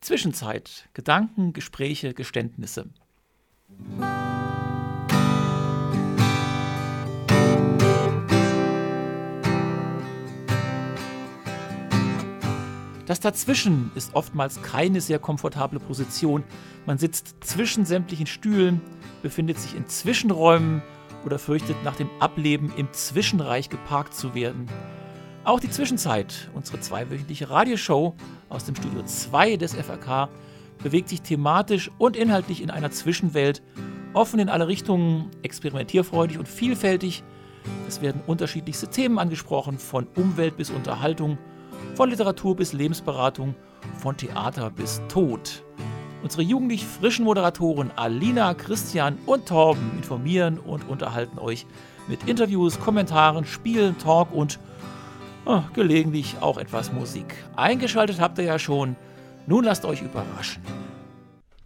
Zwischenzeit. Gedanken, Gespräche, Geständnisse. Das Dazwischen ist oftmals keine sehr komfortable Position. Man sitzt zwischen sämtlichen Stühlen, befindet sich in Zwischenräumen oder fürchtet nach dem Ableben im Zwischenreich geparkt zu werden. Auch die Zwischenzeit, unsere zweiwöchentliche Radioshow aus dem Studio 2 des FRK, bewegt sich thematisch und inhaltlich in einer Zwischenwelt, offen in alle Richtungen, experimentierfreudig und vielfältig. Es werden unterschiedlichste Themen angesprochen, von Umwelt bis Unterhaltung, von Literatur bis Lebensberatung, von Theater bis Tod. Unsere jugendlich frischen Moderatoren Alina, Christian und Torben informieren und unterhalten euch mit Interviews, Kommentaren, Spielen, Talk und oh, gelegentlich auch etwas Musik. Eingeschaltet habt ihr ja schon. Nun lasst euch überraschen.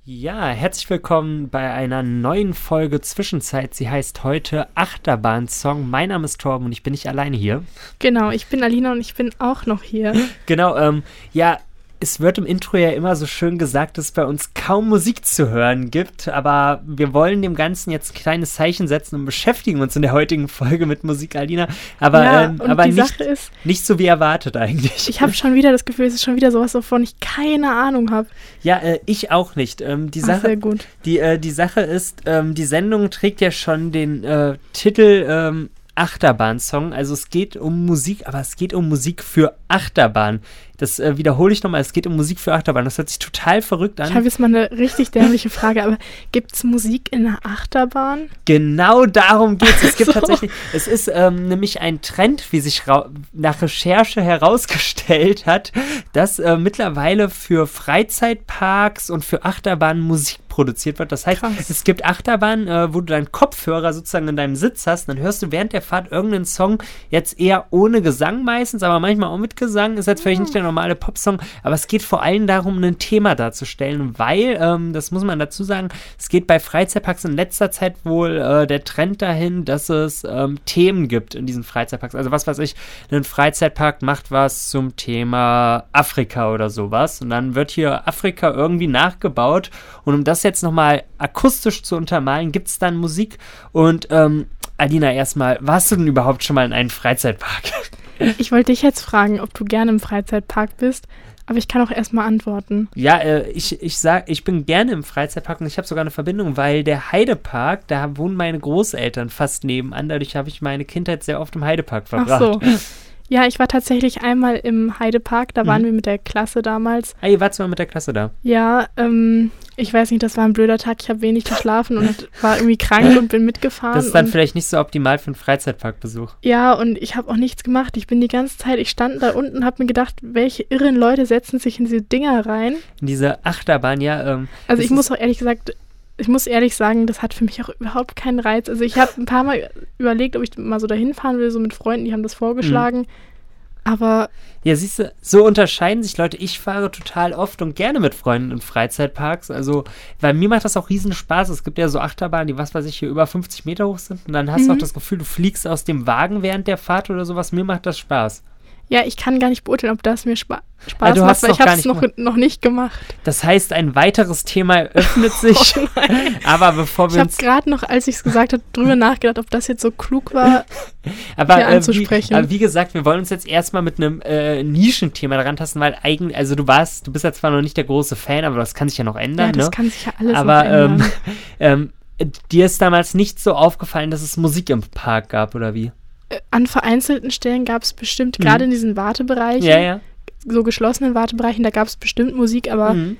Ja, herzlich willkommen bei einer neuen Folge Zwischenzeit. Sie heißt heute Achterbahn-Song. Mein Name ist Torben und ich bin nicht alleine hier. Genau, ich bin Alina und ich bin auch noch hier. Genau, ähm, ja, es wird im Intro ja immer so schön gesagt, dass es bei uns kaum Musik zu hören gibt, aber wir wollen dem Ganzen jetzt ein kleines Zeichen setzen und beschäftigen uns in der heutigen Folge mit Musik, Alina. Aber, ja, ähm, aber nicht, ist, nicht so wie erwartet eigentlich. Ich habe schon wieder das Gefühl, es ist schon wieder sowas, wovon ich keine Ahnung habe. Ja, äh, ich auch nicht. Ähm, die Ach, Sache, sehr gut. Die, äh, die Sache ist, ähm, die Sendung trägt ja schon den äh, Titel ähm, Achterbahn-Song. Also es geht um Musik, aber es geht um Musik für Achterbahn. Das äh, wiederhole ich nochmal, es geht um Musik für Achterbahn. Das hört sich total verrückt an. Ich habe jetzt mal eine richtig dämliche Frage, aber gibt es Musik in der Achterbahn? Genau darum geht es. Es gibt So. tatsächlich, es ist ähm, nämlich ein Trend, wie sich nach Recherche herausgestellt hat, dass äh, mittlerweile für Freizeitparks und für Achterbahnen Musik produziert wird. Das heißt, Krass. es gibt Achterbahnen, äh, wo du deinen Kopfhörer sozusagen in deinem Sitz hast, dann hörst du während der Fahrt irgendeinen Song, jetzt eher ohne Gesang meistens, aber manchmal auch mit Gesang. Ist jetzt vielleicht nicht der normale Popsong, aber es geht vor allem darum, ein Thema darzustellen, weil, ähm, das muss man dazu sagen, es geht bei Freizeitparks in letzter Zeit wohl äh, der Trend dahin, dass es ähm, Themen gibt in diesen Freizeitparks. Also was weiß ich, ein Freizeitpark macht was zum Thema Afrika oder sowas und dann wird hier Afrika irgendwie nachgebaut und um das jetzt nochmal akustisch zu untermalen, gibt es dann Musik und ähm, Alina, erstmal, warst du denn überhaupt schon mal in einem Freizeitpark? Ich wollte dich jetzt fragen, ob du gerne im Freizeitpark bist, aber ich kann auch erstmal antworten. Ja, äh, ich, ich sag, ich bin gerne im Freizeitpark und ich habe sogar eine Verbindung, weil der Heidepark, da wohnen meine Großeltern fast nebenan. Dadurch habe ich meine Kindheit sehr oft im Heidepark verbracht. Ach so. Ja, ich war tatsächlich einmal im Heidepark, da waren Mhm. wir mit der Klasse damals. Ah, ihr wart mal mit der Klasse da. Ja, ähm, ich weiß nicht, das war ein blöder Tag. Ich habe wenig geschlafen und war irgendwie krank und bin mitgefahren. Das ist dann vielleicht nicht so optimal für einen Freizeitparkbesuch. Ja, und ich habe auch nichts gemacht. Ich bin die ganze Zeit, ich stand da unten und habe mir gedacht, welche irren Leute setzen sich in diese Dinger rein. In diese Achterbahn, ja. Ähm, Also ich muss auch ehrlich gesagt, ich muss ehrlich sagen, das hat für mich auch überhaupt keinen Reiz. Also ich habe ein paar Mal überlegt, ob ich mal so dahin fahren will, so mit Freunden, die haben das vorgeschlagen. Aber Ja, siehst du, so unterscheiden sich Leute. Ich fahre total oft und gerne mit Freunden in Freizeitparks. Also, weil mir macht das auch riesen Spaß. Es gibt ja so Achterbahnen, die, was weiß ich, hier über 50 Meter hoch sind. Und dann hast du auch Mhm. das Gefühl, du fliegst aus dem Wagen während der Fahrt oder sowas. Mir macht das Spaß. Ja, ich kann gar nicht beurteilen, ob das mir Spa Spaß du macht, weil ich habe es noch, noch nicht gemacht. Das heißt, ein weiteres Thema eröffnet sich. Oh aber bevor Ich wir habe uns. gerade noch, als ich es gesagt habe, drüber nachgedacht, ob das jetzt so klug war. Aber, hier äh, wie, anzusprechen. aber wie gesagt, wir wollen uns jetzt erstmal mit einem äh, Nischenthema daran tasten, weil eigentlich, also du warst, du bist ja zwar noch nicht der große Fan, aber das kann sich ja noch ändern, Ja, das ne? kann sich ja alles Aber noch ändern. ähm, ähm, dir ist damals nicht so aufgefallen, dass es Musik im Park gab, oder wie? An vereinzelten Stellen gab es bestimmt, Mhm. gerade in diesen Wartebereichen, Ja, ja. so geschlossenen Wartebereichen, da gab es bestimmt Musik, aber Mhm.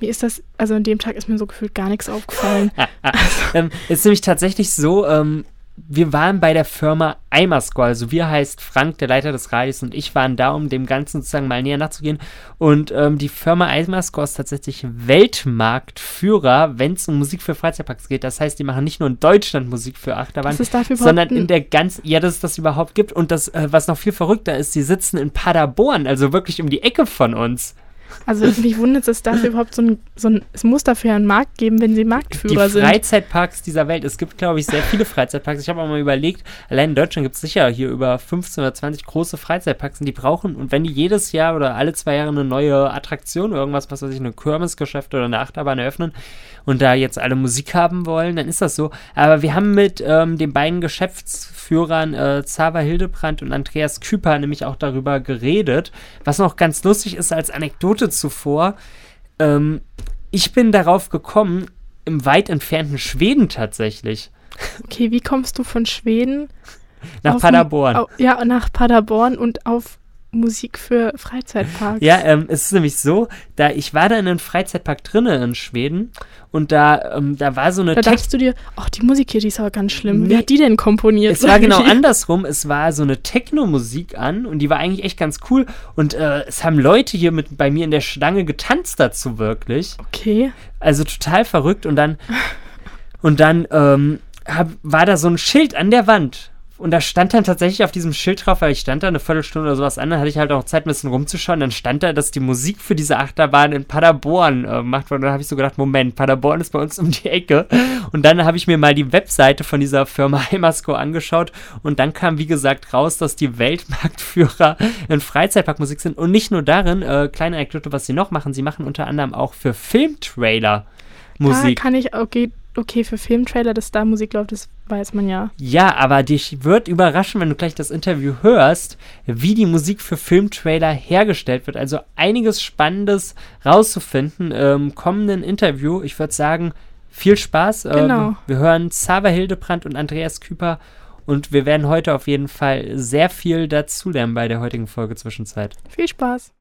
mir ist das, also an dem Tag ist mir so gefühlt gar nichts aufgefallen. Ah, ah. ähm, ist nämlich tatsächlich so, ähm, wir waren bei der Firma Eimerscore, also wir heißt Frank, der Leiter des Radios und ich waren da, um dem Ganzen sozusagen mal näher nachzugehen. Und ähm, die Firma Eimerscore ist tatsächlich Weltmarktführer, wenn es um Musik für Freizeitparks geht. Das heißt, die machen nicht nur in Deutschland Musik für Achterbahn, sondern in der ganz, ja, dass es das überhaupt gibt. Und das, äh, was noch viel verrückter ist, die sitzen in Paderborn, also wirklich um die Ecke von uns. Also mich wundert es, dass dafür überhaupt so ein, so ein, es muss dafür einen Markt geben, wenn sie Marktführer die sind. Freizeitparks dieser Welt. Es gibt, glaube ich, sehr viele Freizeitparks. Ich habe auch mal überlegt, allein in Deutschland gibt es sicher hier über 15 oder 20 große Freizeitparks und die brauchen, und wenn die jedes Jahr oder alle zwei Jahre eine neue Attraktion irgendwas, was weiß ich, eine Kirmesgeschäft oder eine Achterbahn eröffnen und da jetzt alle Musik haben wollen, dann ist das so. Aber wir haben mit ähm, den beiden Geschäftsführern äh, Zava Hildebrand und Andreas Küper nämlich auch darüber geredet, was noch ganz lustig ist als Anekdote zuvor. Ähm, ich bin darauf gekommen, im weit entfernten Schweden tatsächlich. Okay, wie kommst du von Schweden nach Paderborn. Au, ja, nach Paderborn und auf Musik für Freizeitparks. Ja, ähm, es ist nämlich so, da ich war da in einem Freizeitpark drinnen in Schweden und da, ähm, da war so eine Da dachtest du dir, ach, die Musik hier, die ist aber ganz schlimm. Nee. Wer hat die denn komponiert? Es war genau andersrum. Es war so eine Techno-Musik an und die war eigentlich echt ganz cool. Und äh, es haben Leute hier mit bei mir in der Schlange getanzt dazu wirklich. Okay. Also total verrückt. Und dann und dann ähm, hab, war da so ein Schild an der Wand. Und da stand dann tatsächlich auf diesem Schild drauf, weil ich stand da eine Viertelstunde oder sowas an, dann hatte ich halt auch Zeit, ein bisschen rumzuschauen. Dann stand da, dass die Musik für diese Achterbahn in Paderborn äh, gemacht wurde. Und dann habe ich so gedacht, Moment, Paderborn ist bei uns um die Ecke. Und dann habe ich mir mal die Webseite von dieser Firma Heimasco angeschaut. Und dann kam, wie gesagt, raus, dass die Weltmarktführer in Freizeitparkmusik sind. Und nicht nur darin, äh, kleine Anekdote, was sie noch machen. Sie machen unter anderem auch für Filmtrailer Musik. Ah, kann ich, okay, okay, für Filmtrailer, dass da Musik läuft, das weiß man ja. Ja, aber dich wird überraschen, wenn du gleich das Interview hörst, wie die Musik für Filmtrailer hergestellt wird. Also einiges Spannendes rauszufinden im kommenden Interview. Ich würde sagen, viel Spaß. Ähm, Genau. wir hören Sava Hildebrand und Andreas Küper und wir werden heute auf jeden Fall sehr viel dazulernen bei der heutigen Folge Zwischenzeit. Viel Spaß.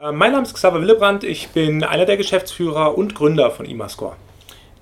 Äh, Mein Name ist Xaver Willebrand, ich bin einer der Geschäftsführer und Gründer von Imascore.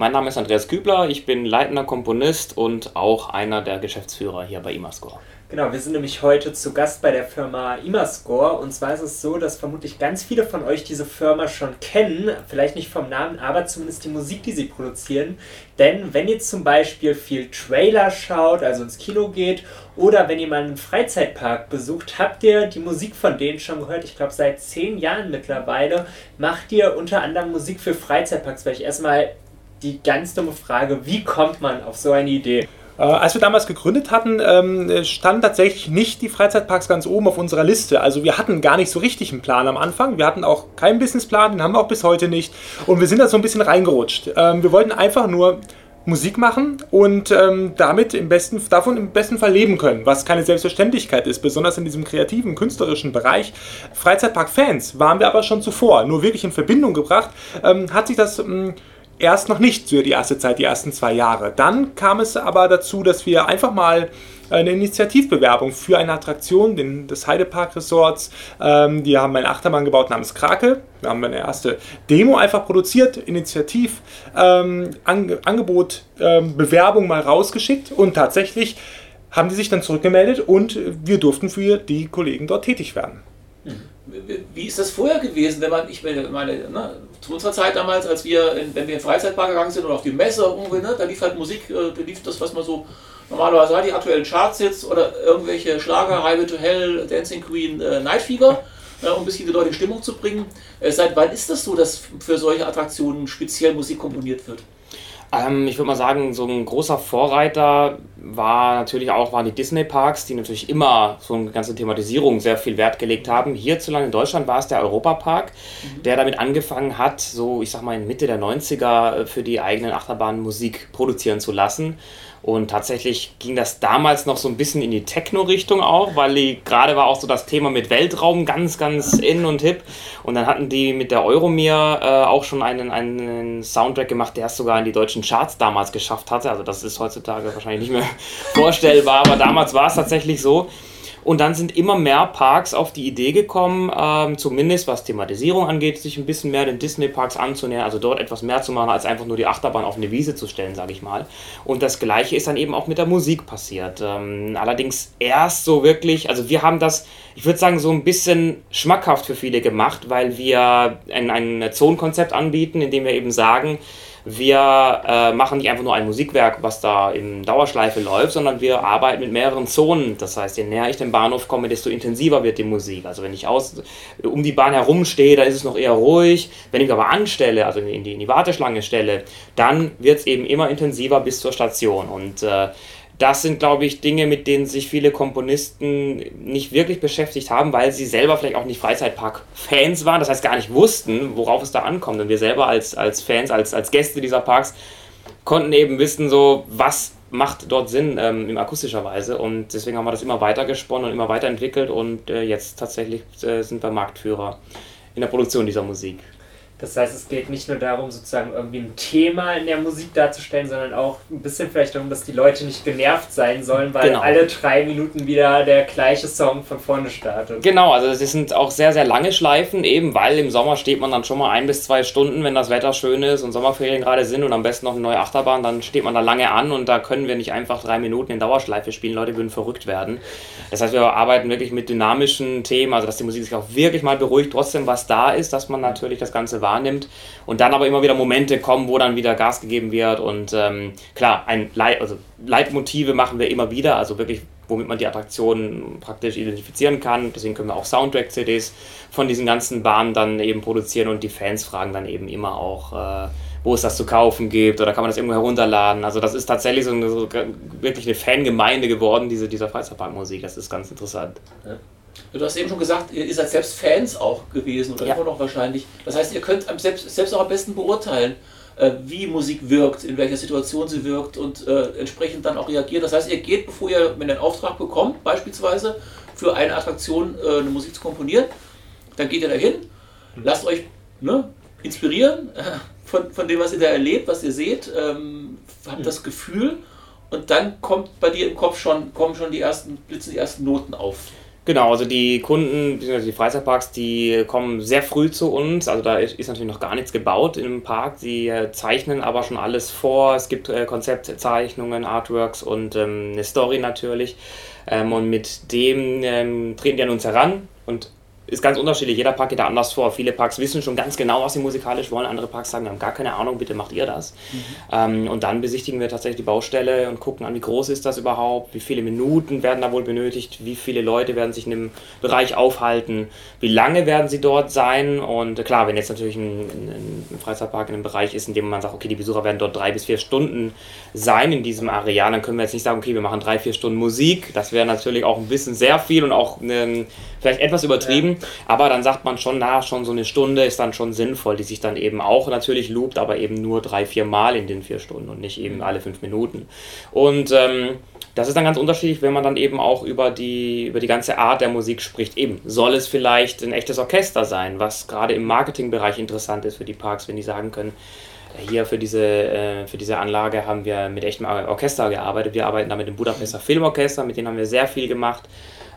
Mein Name ist Andreas Kübler, ich bin leitender Komponist und auch einer der Geschäftsführer hier bei Imascore. Genau, wir sind nämlich heute zu Gast bei der Firma Imascore. Und zwar ist es so, dass vermutlich ganz viele von euch diese Firma schon kennen. Vielleicht nicht vom Namen, aber zumindest die Musik, die sie produzieren. Denn wenn ihr zum Beispiel viel Trailer schaut, also ins Kino geht, oder wenn ihr mal einen Freizeitpark besucht, habt ihr die Musik von denen schon gehört. Ich glaube, seit zehn Jahren mittlerweile macht ihr unter anderem Musik für Freizeitparks. Vielleicht erstmal die ganz dumme Frage, wie kommt man auf so eine Idee? Äh, als wir damals gegründet hatten, ähm, standen tatsächlich nicht die Freizeitparks ganz oben auf unserer Liste. Also wir hatten gar nicht so richtig einen Plan am Anfang. Wir hatten auch keinen Businessplan, den haben wir auch bis heute nicht. Und wir sind da so ein bisschen reingerutscht. Ähm, wir wollten einfach nur Musik machen und ähm, damit im besten, davon im besten Fall leben können, was keine Selbstverständlichkeit ist, besonders in diesem kreativen, künstlerischen Bereich. Freizeitpark-Fans waren wir aber schon zuvor, nur wirklich in Verbindung gebracht, ähm, hat sich das ähm, erst noch nicht für die erste Zeit, die ersten zwei Jahre. Dann kam es aber dazu, dass wir einfach mal eine Initiativbewerbung für eine Attraktion den, des Heidepark Resorts. Ähm, die haben einen Achterbahn gebaut namens Krake. Wir haben eine erste Demo einfach produziert, Initiativ, ähm, Ange Angebot, ähm, Bewerbung mal rausgeschickt und tatsächlich haben die sich dann zurückgemeldet und wir durften für die Kollegen dort tätig werden. Wie ist das vorher gewesen, wenn man, ich meine, ne, zu unserer Zeit damals, als wir, in, wenn wir in den Freizeitpark gegangen sind oder auf die Messe irgendwo, ne, da lief halt Musik, äh, da lief das, was man so normalerweise hat, die aktuellen Charts jetzt oder irgendwelche Schlager, Highway to Hell, Dancing Queen, äh, Night Fever, äh, um ein bisschen die Leute in Stimmung zu bringen. Äh, seit wann ist das so, dass für solche Attraktionen speziell Musik komponiert wird? Ähm, ich würde mal sagen, so ein großer Vorreiter war natürlich auch waren die Disney-Parks, die natürlich immer so eine ganze Thematisierung sehr viel Wert gelegt haben. Hierzulande in Deutschland war es der Europapark, der damit angefangen hat, so ich sag mal in Mitte der 90er äh, für die eigenen Achterbahnen Musik produzieren zu lassen. Und tatsächlich ging das damals noch so ein bisschen in die Techno-Richtung auch, weil die, gerade war auch so das Thema mit Weltraum ganz, ganz in und hip. Und dann hatten die mit der Euromir äh, auch schon einen, einen Soundtrack gemacht, der es sogar in die deutschen Charts damals geschafft hatte. Also das ist heutzutage wahrscheinlich nicht mehr vorstellbar, aber damals war es tatsächlich so. Und dann sind immer mehr Parks auf die Idee gekommen, ähm, zumindest was Thematisierung angeht, sich ein bisschen mehr den Disney-Parks anzunähern, also dort etwas mehr zu machen, als einfach nur die Achterbahn auf eine Wiese zu stellen, sage ich mal. Und das Gleiche ist dann eben auch mit der Musik passiert. Ähm, allerdings erst so wirklich, also wir haben das, ich würde sagen, so ein bisschen schmackhaft für viele gemacht, weil wir ein, ein Zonenkonzept anbieten, in dem wir eben sagen, wir äh, machen nicht einfach nur ein Musikwerk, was da in Dauerschleife läuft, sondern wir arbeiten mit mehreren Zonen. Das heißt, je näher ich dem Bahnhof komme, desto intensiver wird die Musik. Also wenn ich aus, um die Bahn herum stehe, da ist es noch eher ruhig. Wenn ich mich aber anstelle, also in die, in die Warteschlange stelle, dann wird es eben immer intensiver bis zur Station. Und äh, das sind, glaube ich, Dinge, mit denen sich viele Komponisten nicht wirklich beschäftigt haben, weil sie selber vielleicht auch nicht Freizeitpark-Fans waren, das heißt gar nicht wussten, worauf es da ankommt. Und wir selber als, als Fans, als, als Gäste dieser Parks konnten eben wissen, so was macht dort Sinn ähm, in akustischer Weise. Und deswegen haben wir das immer weiter gesponnen und immer weiterentwickelt und äh, jetzt tatsächlich äh, sind wir Marktführer in der Produktion dieser Musik. Das heißt, es geht nicht nur darum, sozusagen irgendwie ein Thema in der Musik darzustellen, sondern auch ein bisschen vielleicht darum, dass die Leute nicht genervt sein sollen, weil genau. alle drei Minuten wieder der gleiche Song von vorne startet. Genau, also das sind auch sehr, sehr lange Schleifen, eben weil im Sommer steht man dann schon mal ein bis zwei Stunden, wenn das Wetter schön ist und Sommerferien gerade sind und am besten noch eine neue Achterbahn, dann steht man da lange an und da können wir nicht einfach drei Minuten in Dauerschleife spielen, Leute würden verrückt werden. Das heißt, wir arbeiten wirklich mit dynamischen Themen, also dass die Musik sich auch wirklich mal beruhigt, trotzdem was da ist, dass man natürlich das Ganze wahrnimmt und dann aber immer wieder Momente kommen, wo dann wieder Gas gegeben wird und ähm, klar, ein Leit also Leitmotive machen wir immer wieder, also wirklich womit man die Attraktionen praktisch identifizieren kann. Deswegen können wir auch Soundtrack-CDs von diesen ganzen Bahnen dann eben produzieren und die Fans fragen dann eben immer auch, äh, wo es das zu kaufen gibt oder kann man das irgendwo herunterladen. Also das ist tatsächlich so, eine, so wirklich eine Fangemeinde geworden, diese, dieser Freizeitparkmusik. Das ist ganz interessant. Ja. Du hast eben schon gesagt, ihr seid selbst Fans auch gewesen oder ja. immer noch wahrscheinlich. Das heißt, ihr könnt selbst, selbst auch am besten beurteilen, äh, wie Musik wirkt, in welcher Situation sie wirkt und äh, entsprechend dann auch reagieren. Das heißt, ihr geht, bevor ihr einen Auftrag bekommt, beispielsweise für eine Attraktion äh, eine Musik zu komponieren, dann geht ihr dahin, lasst euch ne, inspirieren von, von dem, was ihr da erlebt, was ihr seht, ähm, habt das Gefühl und dann kommt bei dir im Kopf schon, kommen schon die ersten, blitzen die ersten Noten auf. Genau, also die Kunden, die Freizeitparks, die kommen sehr früh zu uns. Also da ist natürlich noch gar nichts gebaut im Park. Sie äh, zeichnen aber schon alles vor. Es gibt äh, Konzeptzeichnungen, Artworks und ähm, eine Story natürlich. Ähm, und mit dem ähm, treten die an uns heran und ist ganz unterschiedlich. Jeder Park geht da anders vor. Viele Parks wissen schon ganz genau, was sie musikalisch wollen. Andere Parks sagen, wir haben gar keine Ahnung, bitte macht ihr das. Mhm. Ähm, und dann besichtigen wir tatsächlich die Baustelle und gucken an, wie groß ist das überhaupt, wie viele Minuten werden da wohl benötigt, wie viele Leute werden sich in dem Bereich aufhalten, wie lange werden sie dort sein. Und klar, wenn jetzt natürlich ein, ein, ein Freizeitpark in einem Bereich ist, in dem man sagt, okay, die Besucher werden dort drei bis vier Stunden sein in diesem Areal, dann können wir jetzt nicht sagen, okay, wir machen drei, vier Stunden Musik. Das wäre natürlich auch ein bisschen sehr viel und auch eine, vielleicht etwas übertrieben. Ja. Aber dann sagt man schon, na, schon so eine Stunde ist dann schon sinnvoll, die sich dann eben auch natürlich loopt, aber eben nur drei, vier Mal in den vier Stunden und nicht eben alle fünf Minuten. Und ähm, das ist dann ganz unterschiedlich, wenn man dann eben auch über die, über die ganze Art der Musik spricht. Eben, soll es vielleicht ein echtes Orchester sein, was gerade im Marketingbereich interessant ist für die Parks, wenn die sagen können, hier für diese, äh, für diese Anlage haben wir mit echtem Orchester gearbeitet. Wir arbeiten da mit dem Budapester Filmorchester, mit denen haben wir sehr viel gemacht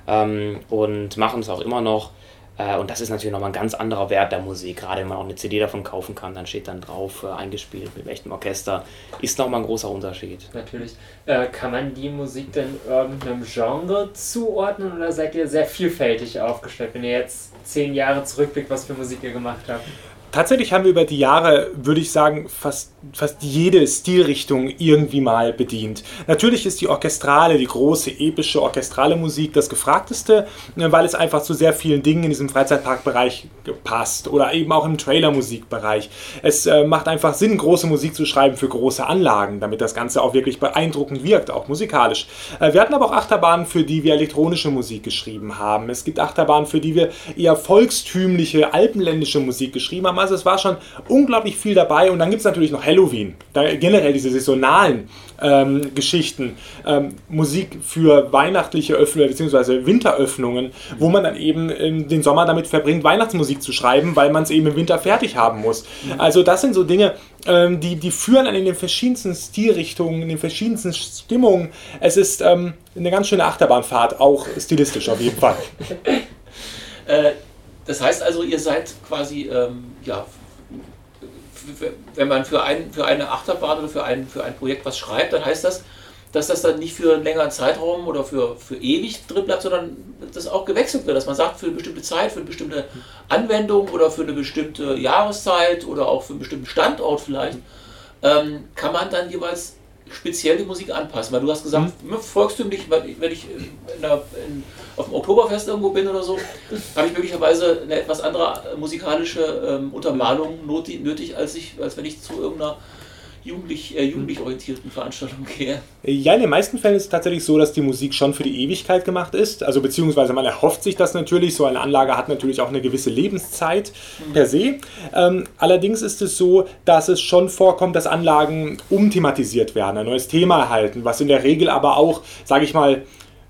ähm, und machen es auch immer noch. Äh, und das ist natürlich nochmal ein ganz anderer Wert der Musik. Gerade wenn man auch eine CD davon kaufen kann, dann steht dann drauf, äh, eingespielt mit echtem Orchester. Ist nochmal ein großer Unterschied. Natürlich. Äh, kann man die Musik denn irgendeinem Genre zuordnen oder seid ihr sehr vielfältig aufgestellt, wenn ihr jetzt zehn Jahre zurückblickt, was für Musik ihr gemacht habt? Tatsächlich haben wir über die Jahre, würde ich sagen, fast, fast jede Stilrichtung irgendwie mal bedient. Natürlich ist die orchestrale, die große, epische orchestrale Musik das gefragteste, ne, weil es einfach zu sehr vielen Dingen in diesem Freizeitparkbereich passt oder eben auch im Trailermusikbereich. Es äh, macht einfach Sinn, große Musik zu schreiben für große Anlagen, damit das Ganze auch wirklich beeindruckend wirkt, auch musikalisch. Äh, wir hatten aber auch Achterbahnen, für die wir elektronische Musik geschrieben haben. Es gibt Achterbahnen, für die wir eher volkstümliche, alpenländische Musik geschrieben haben also es war schon unglaublich viel dabei. Und dann gibt es natürlich noch Halloween. Da, generell diese saisonalen ähm, Geschichten. Ähm, Musik für weihnachtliche Öffnungen bzw. Winteröffnungen, wo man dann eben ähm, den Sommer damit verbringt, Weihnachtsmusik zu schreiben, weil man es eben im Winter fertig haben muss. Also das sind so Dinge, ähm, die, die führen dann in den verschiedensten Stilrichtungen, in den verschiedensten Stimmungen. Es ist ähm, eine ganz schöne Achterbahnfahrt, auch stilistisch auf jeden Fall. äh, das heißt also, ihr seid quasi, ähm, ja, wenn man für, ein, für eine Achterbahn oder für ein, für ein Projekt was schreibt, dann heißt das, dass das dann nicht für einen längeren Zeitraum oder für, für ewig drin bleibt, sondern dass auch gewechselt wird, dass man sagt, für eine bestimmte Zeit, für eine bestimmte Anwendung oder für eine bestimmte Jahreszeit oder auch für einen bestimmten Standort vielleicht, ähm, kann man dann jeweils speziell die Musik anpassen? Weil du hast gesagt, mhm. volkstümlich, wenn ich in der, in, auf dem Oktoberfest irgendwo bin oder so, habe ich möglicherweise eine etwas andere musikalische ähm, Untermalung nötig, als, ich, als wenn ich zu irgendeiner jugendlich, äh, jugendlich orientierten Veranstaltungen gehe. Ja, in den meisten Fällen ist es tatsächlich so, dass die Musik schon für die Ewigkeit gemacht ist. Also beziehungsweise man erhofft sich das natürlich. So eine Anlage hat natürlich auch eine gewisse Lebenszeit mhm. per se. Ähm, allerdings ist es so, dass es schon vorkommt, dass Anlagen umthematisiert werden, ein neues Thema erhalten, was in der Regel aber auch, sage ich mal,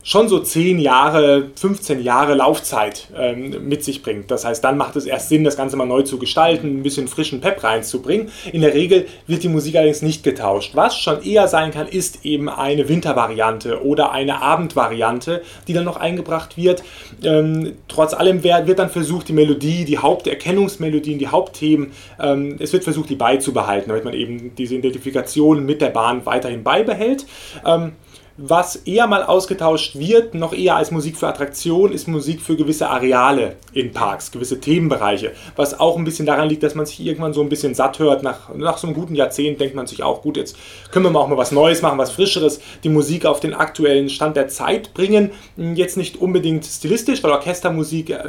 schon so 10 Jahre, 15 Jahre Laufzeit ähm, mit sich bringt. Das heißt, dann macht es erst Sinn, das Ganze mal neu zu gestalten, ein bisschen frischen Pep reinzubringen. In der Regel wird die Musik allerdings nicht getauscht. Was schon eher sein kann, ist eben eine Wintervariante oder eine Abendvariante, die dann noch eingebracht wird. Ähm, trotz allem wird dann versucht, die Melodie, die Haupterkennungsmelodien, die Hauptthemen, ähm, es wird versucht, die beizubehalten, damit man eben diese Identifikation mit der Bahn weiterhin beibehält. Ähm, was eher mal ausgetauscht wird, noch eher als Musik für Attraktion, ist Musik für gewisse Areale in Parks, gewisse Themenbereiche. Was auch ein bisschen daran liegt, dass man sich irgendwann so ein bisschen satt hört. Nach, nach so einem guten Jahrzehnt denkt man sich auch, gut, jetzt können wir auch mal was Neues machen, was Frischeres, die Musik auf den aktuellen Stand der Zeit bringen. Jetzt nicht unbedingt stilistisch, weil Orchestermusik äh,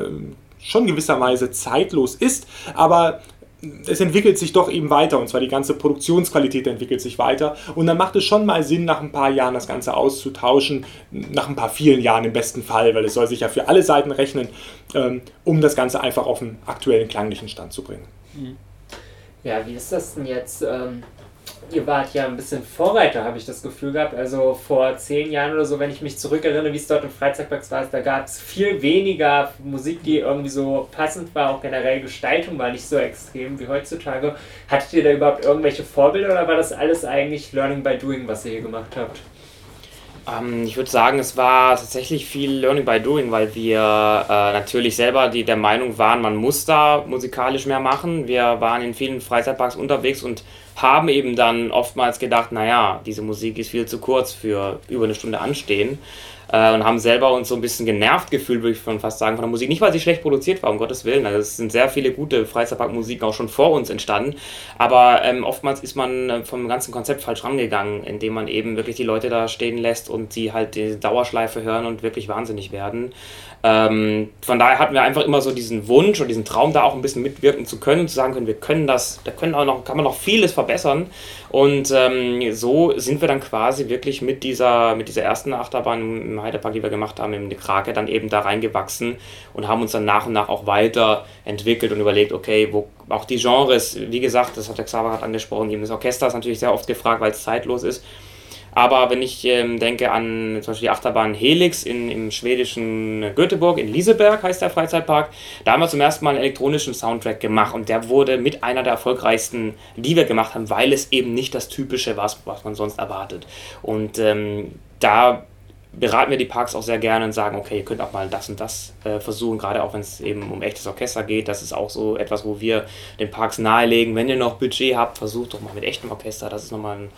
schon gewisserweise zeitlos ist, aber es entwickelt sich doch eben weiter und zwar die ganze Produktionsqualität entwickelt sich weiter und dann macht es schon mal Sinn, nach ein paar Jahren das Ganze auszutauschen, nach ein paar vielen Jahren im besten Fall, weil es soll sich ja für alle Seiten rechnen, ähm, um das Ganze einfach auf einen aktuellen klanglichen Stand zu bringen. Ja, wie ist das denn jetzt? Ihr wart ja ein bisschen Vorreiter, habe ich das Gefühl gehabt. Also vor zehn Jahren oder so, wenn ich mich zurückerinnere, wie es dort im Freizeitpark war, da gab es viel weniger Musik, die irgendwie so passend war. Auch generell Gestaltung war nicht so extrem wie heutzutage. Hattet ihr da überhaupt irgendwelche Vorbilder oder war das alles eigentlich Learning by Doing, was ihr hier gemacht habt? Ähm, ich würde sagen, es war tatsächlich viel Learning by Doing, weil wir äh, natürlich selber die der Meinung waren, man muss da musikalisch mehr machen. Wir waren in vielen Freizeitparks unterwegs und haben eben dann oftmals gedacht, naja, diese Musik ist viel zu kurz für über eine Stunde anstehen äh, und haben selber uns so ein bisschen genervt gefühlt, würde ich schon fast sagen, von der Musik. Nicht, weil sie schlecht produziert war, um Gottes Willen. Also es sind sehr viele gute Freizeitparkmusiken auch schon vor uns entstanden. Aber ähm, oftmals ist man äh, vom ganzen Konzept falsch rangegangen, indem man eben wirklich die Leute da stehen lässt und sie halt die Dauerschleife hören und wirklich wahnsinnig werden. Ähm, von daher hatten wir einfach immer so diesen Wunsch und diesen Traum, da auch ein bisschen mitwirken zu können, zu sagen können, wir können das, da können auch noch, kann man noch vieles verbessern. Und ähm, so sind wir dann quasi wirklich mit dieser, mit dieser ersten Achterbahn im Heidepark, die wir gemacht haben, im Krake, dann eben da reingewachsen und haben uns dann nach und nach auch weiterentwickelt und überlegt, okay, wo auch die Genres, wie gesagt, das hat der Xaver gerade angesprochen, eben das Orchester ist natürlich sehr oft gefragt, weil es zeitlos ist. Aber wenn ich ähm, denke an zum Beispiel die Achterbahn Helix in, im schwedischen Göteborg, in Lieseberg heißt der Freizeitpark, da haben wir zum ersten Mal einen elektronischen Soundtrack gemacht und der wurde mit einer der erfolgreichsten, die wir gemacht haben, weil es eben nicht das Typische war, was man sonst erwartet. Und ähm, da beraten wir die Parks auch sehr gerne und sagen, okay, ihr könnt auch mal das und das äh, versuchen, gerade auch wenn es eben um echtes Orchester geht. Das ist auch so etwas, wo wir den Parks nahelegen, wenn ihr noch Budget habt, versucht doch mal mit echtem Orchester. Das ist nochmal ein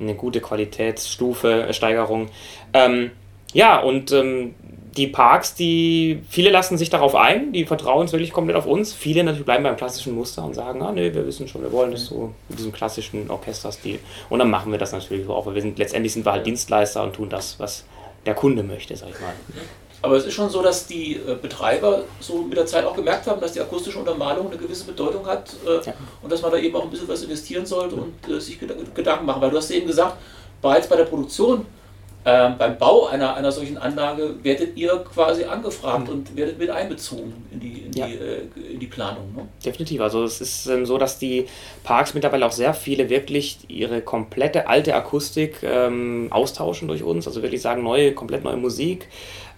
eine gute Qualitätsstufe, äh, Steigerung. Ähm, ja, und ähm, die Parks, die viele lassen sich darauf ein, die vertrauen es wirklich komplett auf uns. Viele natürlich bleiben beim klassischen Muster und sagen, ah nee, wir wissen schon, wir wollen das so mit diesem klassischen Orchesterstil. Und dann machen wir das natürlich auch, weil wir sind letztendlich sind wir halt Dienstleister und tun das, was der Kunde möchte, sag ich mal. Aber es ist schon so, dass die äh, Betreiber so mit der Zeit auch gemerkt haben, dass die akustische Untermalung eine gewisse Bedeutung hat äh, ja. und dass man da eben auch ein bisschen was investieren sollte und äh, sich Gedanken machen. Weil du hast eben gesagt, bereits bei der Produktion ähm, beim Bau einer, einer solchen Anlage werdet ihr quasi angefragt mhm. und werdet mit einbezogen in die, in ja. die, äh, in die Planung. Ne? Definitiv. Also es ist ähm, so, dass die Parks mittlerweile auch sehr viele wirklich ihre komplette alte Akustik ähm, austauschen durch uns. Also wirklich sagen, neue, komplett neue Musik.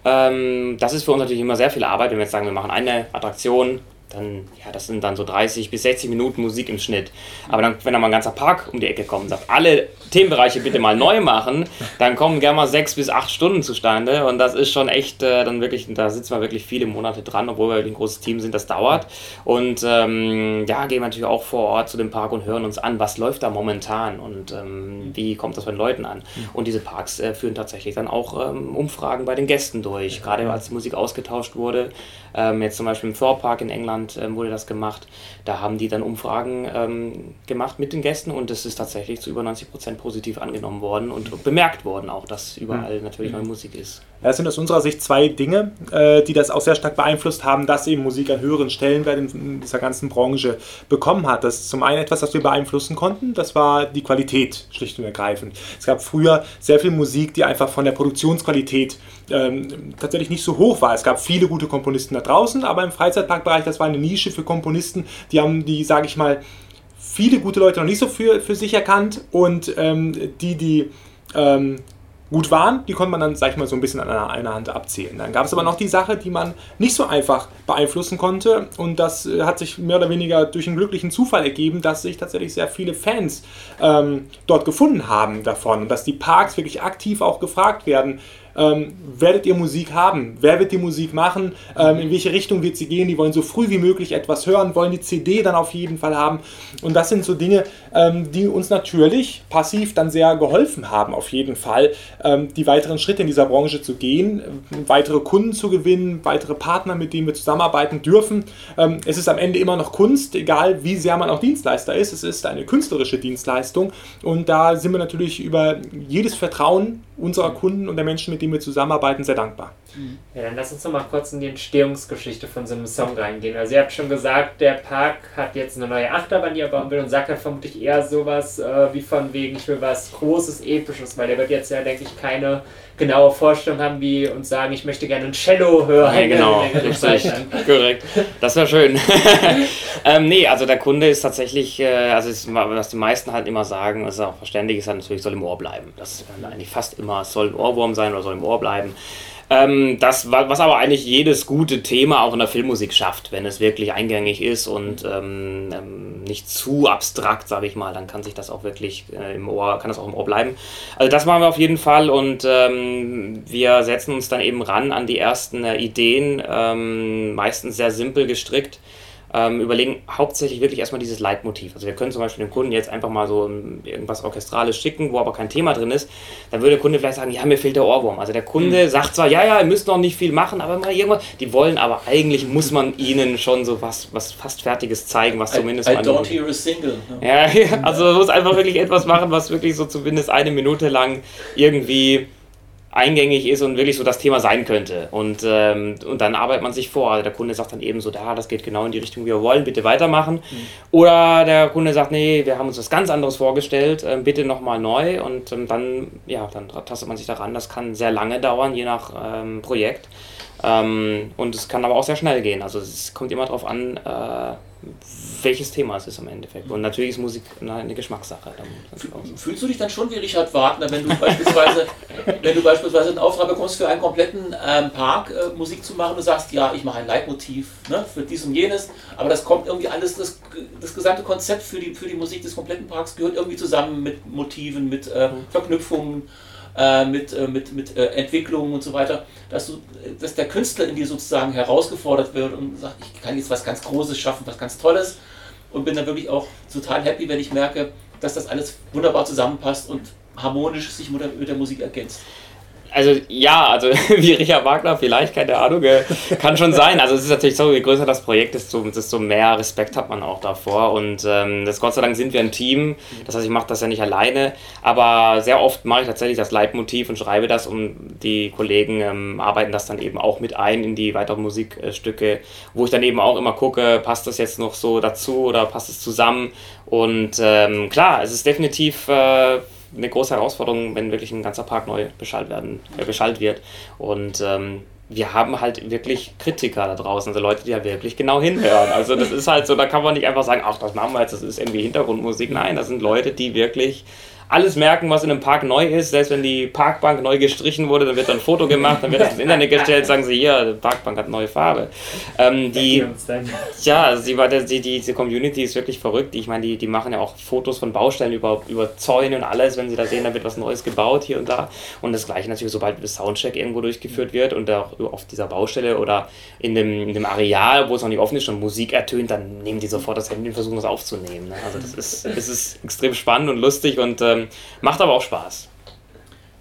Ähm, das ist für uns natürlich immer sehr viel Arbeit, wenn wir jetzt sagen, wir machen eine Attraktion, dann, ja, das sind dann so 30 bis 60 Minuten Musik im Schnitt. Aber dann, wenn dann mal ein ganzer Park um die Ecke kommt und sagt, alle Themenbereiche bitte mal neu machen, dann kommen gerne mal sechs bis acht Stunden zustande und das ist schon echt, äh, dann wirklich, da sitzen wir wirklich viele Monate dran, obwohl wir ein großes Team sind, das dauert. Und ähm, ja, gehen wir natürlich auch vor Ort zu dem Park und hören uns an, was läuft da momentan und ähm, wie kommt das bei den Leuten an. Und diese Parks äh, führen tatsächlich dann auch ähm, Umfragen bei den Gästen durch, gerade als die Musik ausgetauscht wurde. Ähm, jetzt zum Beispiel im Thor Park in England Deutschland ähm, wurde das gemacht. Da haben die dann Umfragen ähm, gemacht mit den Gästen und es ist tatsächlich zu über 90 Prozent positiv angenommen worden und bemerkt worden auch, dass überall mhm. natürlich neue Musik ist. Ja, es sind aus unserer Sicht zwei Dinge, äh, die das auch sehr stark beeinflusst haben, dass eben Musik einen höheren Stellenwert in dieser ganzen Branche bekommen hat. Das ist zum einen etwas, was wir beeinflussen konnten, das war die Qualität, schlicht und ergreifend. Es gab früher sehr viel Musik, die einfach von der Produktionsqualität ähm, tatsächlich nicht so hoch war. Es gab viele gute Komponisten da draußen, aber im Freizeitparkbereich, das war eine Nische für Komponisten, die haben die, sage ich mal, viele gute Leute noch nicht so für, für sich erkannt und ähm, die, die ähm, gut waren, die konnte man dann, sag ich mal, so ein bisschen an einer, einer Hand abzählen. Dann gab es aber noch die Sache, die man nicht so einfach beeinflussen konnte und das äh, hat sich mehr oder weniger durch einen glücklichen Zufall ergeben, dass sich tatsächlich sehr viele Fans ähm, dort gefunden haben davon und dass die Parks wirklich aktiv auch gefragt werden, ähm, werdet ihr Musik haben? Wer wird die Musik machen? Ähm, in welche Richtung wird sie gehen? Die wollen so früh wie möglich etwas hören, wollen die CD dann auf jeden Fall haben. Und das sind so Dinge, ähm, die uns natürlich passiv dann sehr geholfen haben, auf jeden Fall, ähm, die weiteren Schritte in dieser Branche zu gehen, weitere Kunden zu gewinnen, weitere Partner, mit denen wir zusammenarbeiten dürfen. Ähm, es ist am Ende immer noch Kunst, egal wie sehr man auch Dienstleister ist. Es ist eine künstlerische Dienstleistung und da sind wir natürlich über jedes Vertrauen unserer Kunden und der Menschen, mit denen wir zusammenarbeiten, sehr dankbar. Ja, dann lass uns noch mal kurz in die Entstehungsgeschichte von so einem Song reingehen. Also ihr habt schon gesagt, der Park hat jetzt eine neue Achterbahn, die er bauen will und sagt ja vermutlich eher sowas äh, wie von wegen, ich will was Großes, Episches, weil der wird jetzt ja, denke ich, keine genaue Vorstellung haben, wie uns sagen, ich möchte gerne ein Cello hören. Ja, genau, richtig, korrekt. Das wäre schön. ähm, nee, also der Kunde ist tatsächlich, äh, also ist, was die meisten halt immer sagen, ist auch verständlich, ist halt natürlich, soll im Ohr bleiben. Das ist eigentlich fast immer, es soll ein Ohrwurm sein oder soll im Ohr bleiben. Ähm, das, was aber eigentlich jedes gute Thema auch in der Filmmusik schafft, wenn es wirklich eingängig ist und ähm, ähm, nicht zu abstrakt, sage ich mal, dann kann sich das auch wirklich äh, im Ohr, kann das auch im Ohr bleiben. Also das machen wir auf jeden Fall und ähm, wir setzen uns dann eben ran an die ersten äh, Ideen, ähm, meistens sehr simpel gestrickt ähm, überlegen hauptsächlich wirklich erstmal dieses Leitmotiv. Also wir können zum Beispiel dem Kunden jetzt einfach mal so irgendwas Orchestrales schicken, wo aber kein Thema drin ist. Dann würde der Kunde vielleicht sagen, ja, mir fehlt der Ohrwurm. Also der Kunde mhm. sagt zwar, ja, ja, ihr müsst noch nicht viel machen, aber mal irgendwas. Die wollen aber eigentlich muss man ihnen schon so was, was fast Fertiges zeigen, was zumindest I, I don't hear a single. Ja, ja, also man muss einfach wirklich etwas machen, was wirklich so zumindest eine Minute lang irgendwie eingängig ist und wirklich so das Thema sein könnte. Und, ähm, und dann arbeitet man sich vor. Also der Kunde sagt dann eben so, da, das geht genau in die Richtung, wie wir wollen, bitte weitermachen. Mhm. Oder der Kunde sagt, nee, wir haben uns was ganz anderes vorgestellt, äh, bitte nochmal neu. Und ähm, dann, ja, dann tastet man sich daran. Das kann sehr lange dauern, je nach ähm, Projekt. Ähm, und es kann aber auch sehr schnell gehen. Also es kommt immer darauf an, äh, welches Thema es ist im Endeffekt. Und natürlich ist Musik eine Geschmackssache. Fühlst du dich dann schon wie Richard Wagner, wenn du beispielsweise, wenn du beispielsweise einen Auftrag bekommst, für einen kompletten ähm, Park äh, Musik zu machen, du sagst, ja, ich mache ein Leitmotiv ne, für dies und jenes, aber das kommt irgendwie alles, das, das gesamte Konzept für die, für die Musik des kompletten Parks gehört irgendwie zusammen mit Motiven, mit äh, mhm. Verknüpfungen. Äh, mit, äh, mit, mit äh, Entwicklungen und so weiter, dass, du, dass der Künstler in dir sozusagen herausgefordert wird und sagt, ich kann jetzt was ganz Großes schaffen, was ganz Tolles und bin dann wirklich auch total happy, wenn ich merke, dass das alles wunderbar zusammenpasst und harmonisch sich mit der Musik ergänzt also ja, also wie Richard Wagner vielleicht, keine Ahnung, äh, kann schon sein. Also es ist natürlich so, je größer das Projekt ist, desto mehr Respekt hat man auch davor. Und ähm, das Gott sei Dank sind wir ein Team. Das heißt, ich mache das ja nicht alleine, aber sehr oft mache ich tatsächlich das Leitmotiv und schreibe das und die Kollegen ähm, arbeiten das dann eben auch mit ein in die weiteren Musikstücke, wo ich dann eben auch immer gucke, passt das jetzt noch so dazu oder passt es zusammen? Und ähm, klar, es ist definitiv äh, eine große Herausforderung, wenn wirklich ein ganzer Park neu beschallt, werden, äh, beschallt wird. Und ähm, wir haben halt wirklich Kritiker da draußen, also Leute, die ja wirklich genau hinhören. Also das ist halt so, da kann man nicht einfach sagen, ach, das machen wir jetzt, das ist irgendwie Hintergrundmusik. Nein, das sind Leute, die wirklich alles merken, was in einem Park neu ist. Selbst wenn die Parkbank neu gestrichen wurde, dann wird dann ein Foto gemacht, dann wird das ins Internet gestellt, sagen sie, hier, die Parkbank hat neue Farbe. Ähm, die, ja, die, die, die, diese Community ist wirklich verrückt. Ich meine, die, die machen ja auch Fotos von Baustellen über, über Zäune und alles, wenn sie da sehen, da wird was Neues gebaut hier und da. Und das gleiche natürlich, sobald der Soundcheck irgendwo durchgeführt wird und auch auf dieser Baustelle oder in dem, in dem Areal, wo es noch nicht offen ist, schon Musik ertönt, dann nehmen die sofort das Handy und versuchen das aufzunehmen. Ne? Also das ist, das ist extrem spannend und lustig und ähm, macht aber auch Spaß.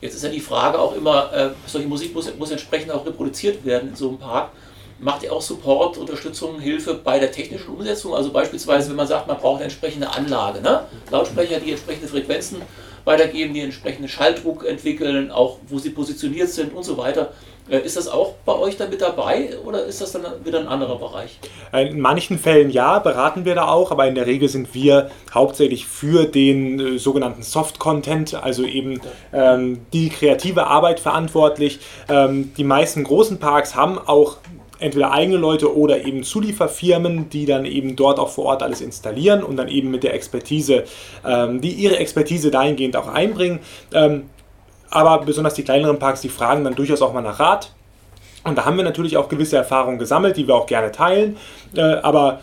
Jetzt ist ja die Frage auch immer, äh, solche Musik muss, muss entsprechend auch reproduziert werden in so einem Park. macht ihr auch Support, Unterstützung, Hilfe bei der technischen Umsetzung? Also beispielsweise, wenn man sagt, man braucht eine entsprechende Anlage, ne? Lautsprecher, die entsprechende Frequenzen weitergeben, die entsprechenden Schalldruck entwickeln, auch wo sie positioniert sind und so weiter. Äh, ist das auch bei euch dann mit dabei oder ist das dann wieder ein anderer Bereich? In manchen Fällen ja, beraten wir da auch, aber in der Regel sind wir hauptsächlich für den äh, sogenannten Soft-Content, also eben ähm, die kreative Arbeit verantwortlich. Ähm, die meisten großen Parks haben auch entweder eigene Leute oder eben Zulieferfirmen, die dann eben dort auch vor Ort alles installieren und dann eben mit der Expertise, ähm, die ihre Expertise dahingehend auch einbringen. Ähm, aber besonders die kleineren Parks, die fragen dann durchaus auch mal nach Rat. Und da haben wir natürlich auch gewisse Erfahrungen gesammelt, die wir auch gerne teilen. Äh, aber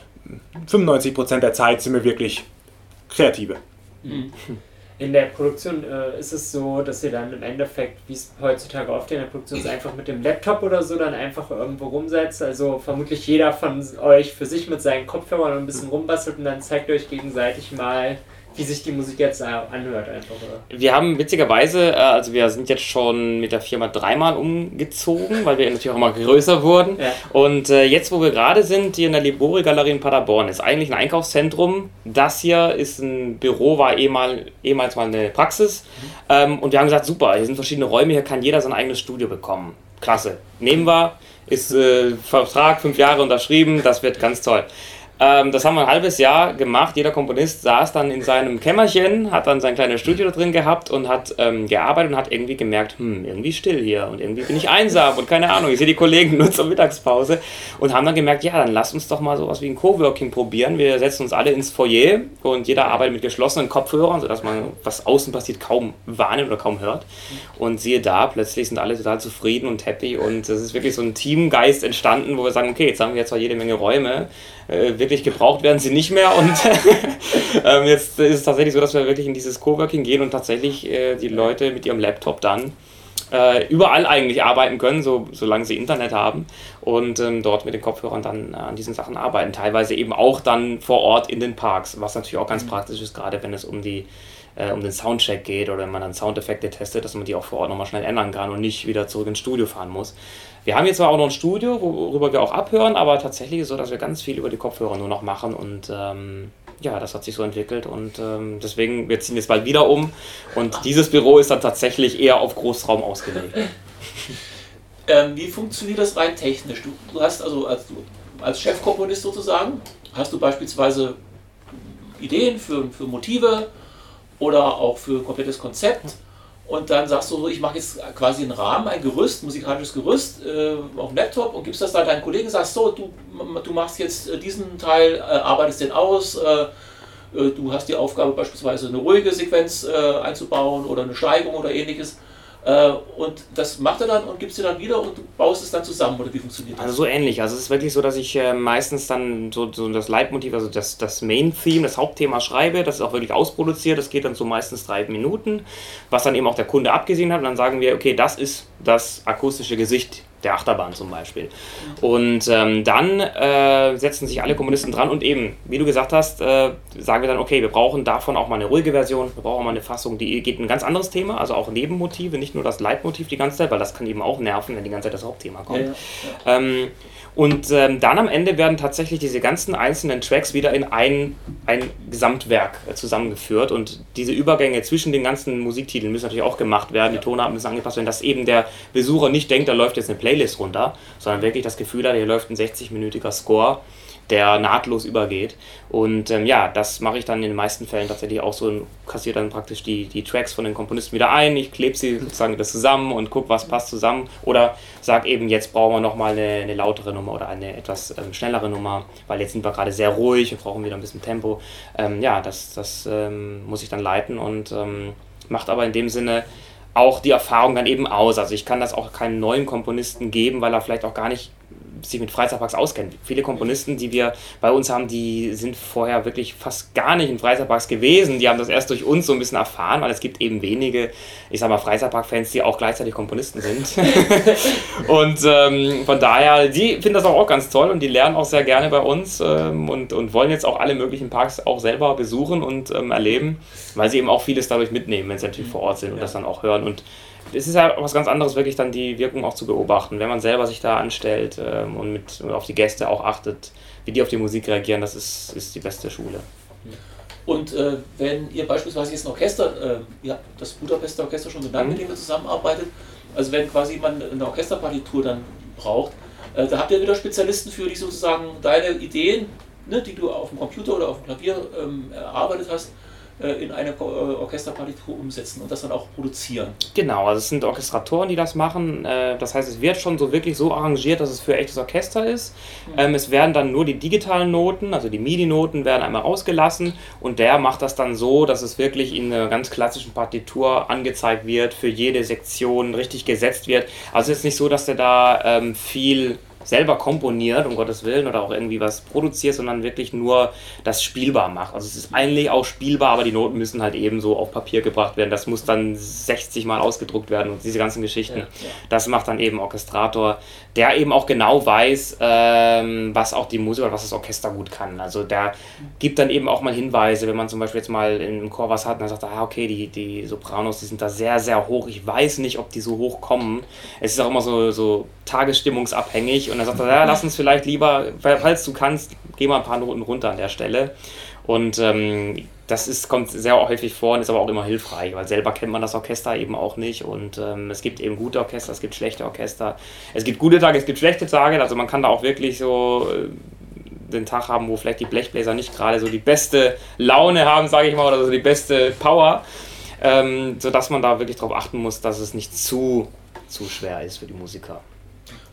95% der Zeit sind wir wirklich Kreative. Mhm. In der Produktion äh, ist es so, dass ihr dann im Endeffekt, wie es heutzutage oft in der Produktion ist, einfach mit dem Laptop oder so dann einfach irgendwo rumsetzt. Also vermutlich jeder von euch für sich mit seinen Kopfhörern ein bisschen rumbastelt und dann zeigt euch gegenseitig mal, wie sich die Musik jetzt anhört einfach, oder? Wir haben witzigerweise, äh, also wir sind jetzt schon mit der Firma dreimal umgezogen, weil wir natürlich auch immer größer wurden. Ja. Und äh, jetzt, wo wir gerade sind, hier in der Libori Galerie in Paderborn, ist eigentlich ein Einkaufszentrum. Das hier ist ein Büro, war ehemal, ehemals mal eine Praxis. Mhm. Ähm, und wir haben gesagt, super, hier sind verschiedene Räume, hier kann jeder sein eigenes Studio bekommen. Klasse. Nehmen wir, ist äh, Vertrag, fünf Jahre unterschrieben, das wird ganz toll. Ähm, das haben wir ein halbes Jahr gemacht. Jeder Komponist saß dann in seinem Kämmerchen, hat dann sein kleines Studio da drin gehabt und hat ähm, gearbeitet und hat irgendwie gemerkt, hm, irgendwie still hier und irgendwie bin ich einsam und keine Ahnung. Ich sehe die Kollegen nur zur Mittagspause und haben dann gemerkt, ja, dann lass uns doch mal sowas wie ein Coworking probieren. Wir setzen uns alle ins Foyer und jeder arbeitet mit geschlossenen Kopfhörern, sodass man, was außen passiert, kaum wahrnimmt oder kaum hört. Und siehe da, plötzlich sind alle total zufrieden und happy und es ist wirklich so ein Teamgeist entstanden, wo wir sagen, okay, jetzt haben wir jetzt zwar jede Menge Räume, äh, wirklich gebraucht werden sie nicht mehr. Und ähm, jetzt ist es tatsächlich so, dass wir wirklich in dieses Coworking gehen und tatsächlich äh, die Leute mit ihrem Laptop dann äh, überall eigentlich arbeiten können, so, solange sie Internet haben und ähm, dort mit den Kopfhörern dann äh, an diesen Sachen arbeiten. Teilweise eben auch dann vor Ort in den Parks, was natürlich auch ganz mhm. praktisch ist, gerade wenn es um die äh, um den Soundcheck geht oder wenn man dann Soundeffekte testet, dass man die auch vor Ort nochmal schnell ändern kann und nicht wieder zurück ins Studio fahren muss. Wir haben jetzt zwar auch noch ein Studio, worüber wir auch abhören, aber tatsächlich ist es so, dass wir ganz viel über die Kopfhörer nur noch machen und ähm, ja, das hat sich so entwickelt und ähm, deswegen, wir ziehen jetzt bald wieder um und dieses Büro ist dann tatsächlich eher auf Großraum ausgelegt. Ähm, wie funktioniert das rein technisch? Du, hast also als, als Chefkomponist sozusagen, hast du beispielsweise Ideen für, für Motive oder auch für ein komplettes Konzept und dann sagst du ich mache jetzt quasi einen Rahmen, ein Gerüst, musikalisches Gerüst äh, auf dem Laptop und gibst das dann deinen Kollegen, sagst so, du, du machst jetzt äh, diesen Teil, äh, arbeitest den aus, äh, äh, du hast die Aufgabe beispielsweise eine ruhige Sequenz äh, einzubauen oder eine Steigung oder ähnliches. äh, und das macht er dann und gibt es dir dann wieder und du baust es dann zusammen oder wie funktioniert das? Also so ähnlich. Also es ist wirklich so, dass ich äh, meistens dann so, so das Leitmotiv, also das, das Main-Theme, das Hauptthema schreibe. Das ist auch wirklich ausproduziert. Das geht dann so meistens drei Minuten, was dann eben auch der Kunde abgesehen hat. Und dann sagen wir, okay, das ist das akustische Gesicht der Achterbahn zum Beispiel. Und ähm, dann äh, setzen sich alle Kommunisten dran und eben, wie du gesagt hast, äh, sagen wir dann, okay, wir brauchen davon auch mal eine ruhige Version, wir brauchen mal eine Fassung, die geht ein ganz anderes Thema, also auch Nebenmotive, nicht nur das Leitmotiv die ganze Zeit, weil das kann eben auch nerven, wenn die ganze Zeit das Hauptthema kommt. Ja, ja. Ähm, und ähm, dann am Ende werden tatsächlich diese ganzen einzelnen Tracks wieder in ein, ein Gesamtwerk äh, zusammengeführt. Und diese Übergänge zwischen den ganzen Musiktiteln müssen natürlich auch gemacht werden. Die Tonarten müssen angepasst werden, dass eben der Besucher nicht denkt, da läuft jetzt eine Playlist runter, sondern wirklich das Gefühl hat, hier läuft ein 60-minütiger Score der nahtlos übergeht. Und ähm, ja, das mache ich dann in den meisten Fällen tatsächlich auch so und kassiere dann praktisch die, die Tracks von den Komponisten wieder ein. Ich klebe sie sozusagen das zusammen und gucke, was passt zusammen. Oder sage eben, jetzt brauchen wir nochmal eine, eine lautere Nummer oder eine etwas ähm, schnellere Nummer, weil jetzt sind wir gerade sehr ruhig, wir brauchen wieder ein bisschen Tempo. Ähm, ja, das, das ähm, muss ich dann leiten und ähm, macht aber in dem Sinne auch die Erfahrung dann eben aus. Also ich kann das auch keinen neuen Komponisten geben, weil er vielleicht auch gar nicht sich mit Freizeitparks auskennen. Viele Komponisten, die wir bei uns haben, die sind vorher wirklich fast gar nicht in Freizeitparks gewesen. Die haben das erst durch uns so ein bisschen erfahren, weil es gibt eben wenige, ich sag mal, Freizeitpark-Fans, die auch gleichzeitig Komponisten sind. und ähm, von daher, die finden das auch, ganz toll und die lernen auch sehr gerne bei uns ähm, und, und wollen jetzt auch alle möglichen Parks auch selber besuchen und ähm, erleben, weil sie eben auch vieles dadurch mitnehmen, wenn sie natürlich vor Ort sind und ja. das dann auch hören. Und es ist ja was ganz anderes, wirklich dann die Wirkung auch zu beobachten, wenn man selber sich da anstellt äh, ähm, und mit auf die Gäste auch achtet, wie die auf die Musik reagieren, das ist, ist die beste Schule. Und äh, wenn ihr beispielsweise jetzt ein Orchester, äh, habt das Budapester Orchester schon benannt, Mhm. mit dem ihr zusammenarbeitet, also wenn quasi man eine Orchesterpartitur dann braucht, äh, da habt ihr wieder Spezialisten für, die sozusagen deine Ideen, ne, die du auf dem Computer oder auf dem Klavier ähm, erarbeitet hast, in eine äh, Orchesterpartitur umsetzen und das dann auch produzieren. Genau, also es sind Orchestratoren, die das machen. Äh, Das heißt, es wird schon so wirklich so arrangiert, dass es für echtes Orchester ist. Ähm, Es werden dann nur die digitalen Noten, also die MIDI-Noten, werden einmal rausgelassen und der macht das dann so, dass es wirklich in einer ganz klassischen Partitur angezeigt wird, für jede Sektion richtig gesetzt wird. Also es ist nicht so, dass der da ähm, viel selber komponiert, um Gottes Willen, oder auch irgendwie was produziert, sondern wirklich nur das spielbar macht. Also es ist eigentlich auch spielbar, aber die Noten müssen halt eben so auf Papier gebracht werden. Das muss dann 60 Mal ausgedruckt werden und diese ganzen Geschichten. Ja, ja. Das macht dann eben Orchestrator, der eben auch genau weiß, ähm, was auch die Musik oder was das Orchester gut kann. Also der gibt dann eben auch mal Hinweise, wenn man zum Beispiel jetzt mal im Chor was hat und dann sagt, er, ah, okay, die, die Sopranos, die sind da sehr, sehr hoch. Ich weiß nicht, ob die so hoch kommen. Es ist auch immer so, so tagesstimmungsabhängig und dann sagt er, ja, lass uns vielleicht lieber, falls du kannst, geh mal ein paar Noten runter an der Stelle. Und ähm, das ist, kommt sehr häufig vor und ist aber auch immer hilfreich, weil selber kennt man das Orchester eben auch nicht. Und ähm, es gibt eben gute Orchester, es gibt schlechte Orchester. Es gibt gute Tage, es gibt schlechte Tage. Also man kann da auch wirklich so äh, den Tag haben, wo vielleicht die Blechbläser nicht gerade so die beste Laune haben, sage ich mal, oder so die beste Power. Ähm, sodass man da wirklich darauf achten muss, dass es nicht zu, zu schwer ist für die Musiker.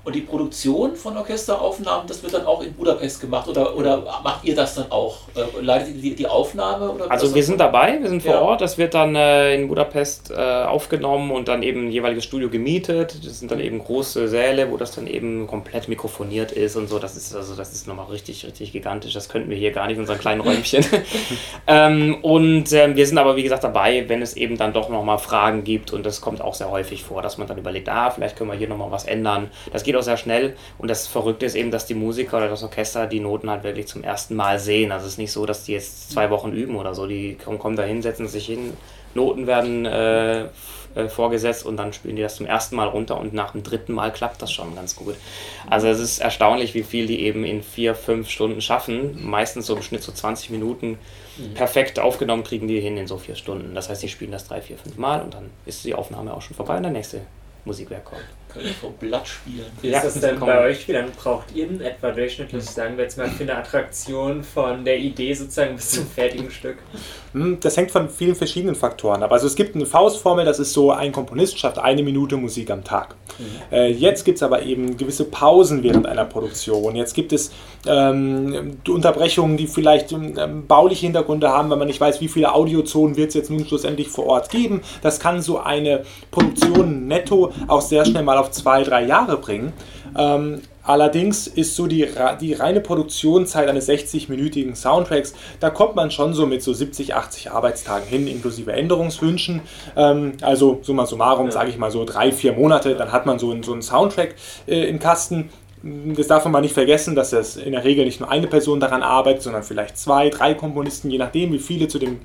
Und die Produktion von Orchesteraufnahmen, das wird dann auch in Budapest gemacht oder, oder macht ihr das dann auch? Äh, Leitet ihr die, Aufnahme? Oder Also wir sind dabei, wir sind vor Ja. Ort. Das wird dann äh, in Budapest äh, aufgenommen und dann eben ein jeweiliges Studio gemietet. Das sind dann eben große Säle, wo das dann eben komplett mikrofoniert ist und so. Das ist also das ist nochmal richtig, richtig gigantisch. Das könnten wir hier gar nicht in unserem kleinen Räumchen. ähm, und ähm, wir sind aber wie gesagt dabei, wenn es eben dann doch nochmal Fragen gibt und das kommt auch sehr häufig vor, dass man dann überlegt, ah, vielleicht können wir hier nochmal was ändern. Das geht auch sehr schnell und das Verrückte ist eben, dass die Musiker oder das Orchester die Noten halt wirklich zum ersten Mal sehen. Also es ist nicht so, dass die jetzt zwei Wochen üben oder so. Die kommen, kommen da hin, setzen sich hin, Noten werden äh, äh, vorgesetzt und dann spielen die das zum ersten Mal runter und nach dem dritten Mal klappt das schon ganz gut. Also es ist erstaunlich, wie viel die eben in vier, fünf Stunden schaffen. Meistens so im Schnitt so 20 Minuten perfekt aufgenommen kriegen die hin in so vier Stunden. Das heißt, die spielen das drei, vier, fünf Mal und dann ist die Aufnahme auch schon vorbei und der nächste Musikwerk kommt. Können vom Blatt spielen. Wie Ja, ist das denn bei euch? Wie lange braucht ihr denn etwa durchschnittlich, sagen wir jetzt mal, für eine Attraktion von der Idee sozusagen bis zum fertigen Stück? Hm, Das hängt von vielen verschiedenen Faktoren ab. Also es gibt eine Faustformel, das ist so, ein Komponist schafft eine Minute Musik am Tag. Äh, jetzt gibt es aber eben gewisse Pausen während einer Produktion. Jetzt gibt es ähm, die Unterbrechungen, die vielleicht ähm, bauliche Hintergründe haben, wenn man nicht weiß, wie viele Audiozonen wird es jetzt nun schlussendlich vor Ort geben. Das kann so eine Produktion netto auch sehr schnell mal auf zwei, drei Jahre bringen. Ähm, allerdings ist so die, die reine Produktionszeit eines 60-minütigen Soundtracks, da kommt man schon so mit so 70, 80 Arbeitstagen hin, inklusive Änderungswünschen. Ähm, also summa summarum, sage ich mal so drei, vier Monate, dann hat man so, einen- so einen Soundtrack äh, im Kasten. Das darf man mal nicht vergessen, dass das in der Regel nicht nur eine Person daran arbeitet, sondern vielleicht zwei, drei Komponisten, je nachdem, wie viele zu dem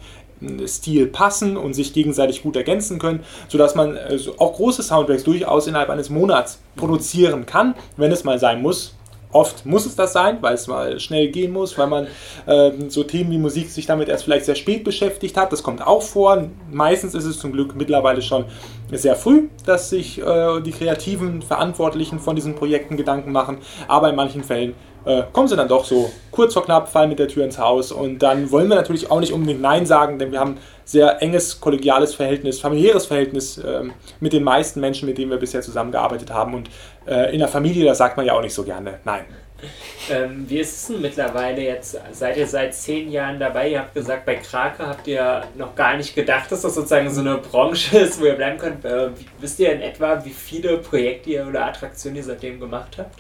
Stil passen und sich gegenseitig gut ergänzen können, sodass man äh, so auch große Soundtracks durchaus innerhalb eines Monats produzieren kann, wenn es mal sein muss. Oft muss es das sein, weil es mal schnell gehen muss, weil man ähm, so Themen wie Musik sich damit erst vielleicht sehr spät beschäftigt hat. Das kommt auch vor. Meistens ist es zum Glück mittlerweile schon sehr früh, dass sich äh, die kreativen Verantwortlichen von diesen Projekten Gedanken machen. Aber in manchen Fällen äh, kommen sie dann doch so kurz vor knapp, fallen mit der Tür ins Haus. Und dann wollen wir natürlich auch nicht unbedingt Nein sagen, denn wir haben sehr enges kollegiales Verhältnis, familiäres Verhältnis ähm, mit den meisten Menschen, mit denen wir bisher zusammengearbeitet haben. Und äh, in der Familie, da sagt man ja auch nicht so gerne Nein. Ähm, wie ist es denn mittlerweile jetzt? Seid ihr seit zehn Jahren dabei? Ihr habt gesagt, bei Krake habt ihr noch gar nicht gedacht, dass das sozusagen so eine Branche ist, wo ihr bleiben könnt. Äh, wisst ihr in etwa, wie viele Projekte ihr oder Attraktionen ihr seitdem gemacht habt?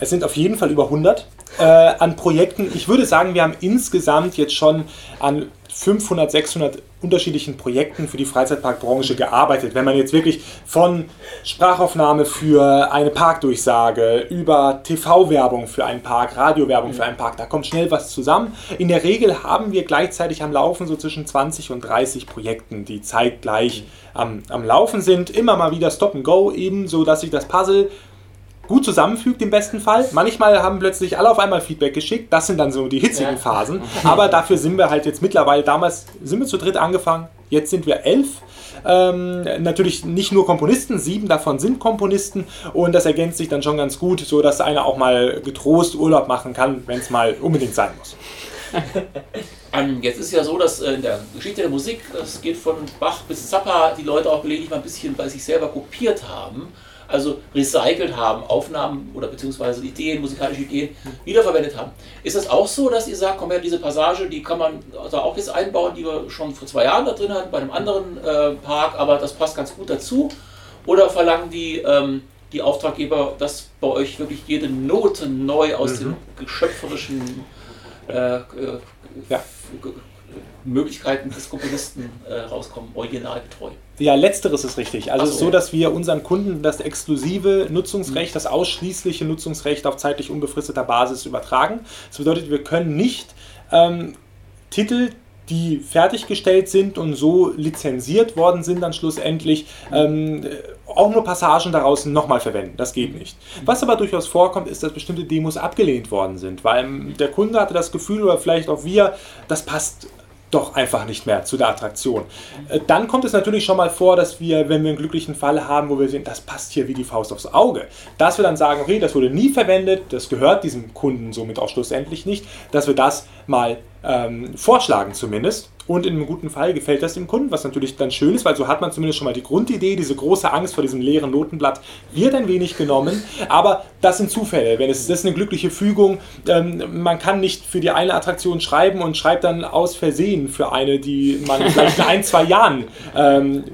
Es sind auf jeden Fall über 100 äh, an Projekten. Ich würde sagen, wir haben insgesamt jetzt schon an 500, 600 unterschiedlichen Projekten für die Freizeitparkbranche gearbeitet. Wenn man jetzt wirklich von Sprachaufnahme für eine Parkdurchsage über TV-Werbung für einen Park, Radiowerbung für einen Park, da kommt schnell was zusammen. In der Regel haben wir gleichzeitig am Laufen so zwischen 20 und 30 Projekten, die zeitgleich am, am Laufen sind. Immer mal wieder Stop and Go, eben so dass sich das Puzzle gut zusammenfügt im besten Fall. Manchmal haben plötzlich alle auf einmal Feedback geschickt. Das sind dann so die hitzigen Ja. Phasen. Aber dafür sind wir halt jetzt mittlerweile, damals sind wir zu dritt angefangen, jetzt sind wir elf. Ähm, natürlich nicht nur Komponisten, sieben davon sind Komponisten und das ergänzt sich dann schon ganz gut, so dass einer auch mal getrost Urlaub machen kann, wenn es mal unbedingt sein muss. Ähm, jetzt ist ja so, dass äh, in der Geschichte der Musik, es geht von Bach bis Zappa, die Leute auch gelegentlich mal ein bisschen bei sich selber kopiert haben, also recycelt haben, Aufnahmen oder beziehungsweise Ideen, musikalische Ideen wiederverwendet haben. Ist das auch so, dass ihr sagt, komm her, diese Passage, die kann man da auch jetzt einbauen, die wir schon vor zwei Jahren da drin hatten, bei einem anderen äh, Park, aber das passt ganz gut dazu? Oder verlangen die, ähm, die Auftraggeber, dass bei euch wirklich jede Note neu aus dem geschöpferischen äh, äh, Ja. Möglichkeiten des Komponisten äh, rauskommen, originalgetreu. Ja, letzteres ist richtig. Also Ach es ist so. so, dass wir unseren Kunden das exklusive Nutzungsrecht, das ausschließliche Nutzungsrecht auf zeitlich unbefristeter Basis übertragen. Das bedeutet, wir können nicht ähm, Titel, die fertiggestellt sind und so lizenziert worden sind, dann schlussendlich ähm, auch nur Passagen daraus nochmal verwenden. Das geht nicht. Was aber durchaus vorkommt, ist, dass bestimmte Demos abgelehnt worden sind, weil ähm, der Kunde hatte das Gefühl oder vielleicht auch wir, das passt doch einfach nicht mehr zu der Attraktion. Äh, Dann kommt es natürlich schon mal vor, dass wir, wenn wir einen glücklichen Fall haben, wo wir sehen, das passt hier wie die Faust aufs Auge, dass wir dann sagen, okay, das wurde nie verwendet, das gehört diesem Kunden somit auch schlussendlich nicht, dass wir das mal ähm, vorschlagen zumindest. Und in einem guten Fall gefällt das dem Kunden, was natürlich dann schön ist, weil so hat man zumindest schon mal die Grundidee, diese große Angst vor diesem leeren Notenblatt wird ein wenig genommen. Aber das sind Zufälle. Wenn es das ist eine glückliche Fügung, ähm, man kann nicht für die eine Attraktion schreiben und schreibt dann aus Versehen für eine, die man vielleicht in ein, zwei Jahren ähm,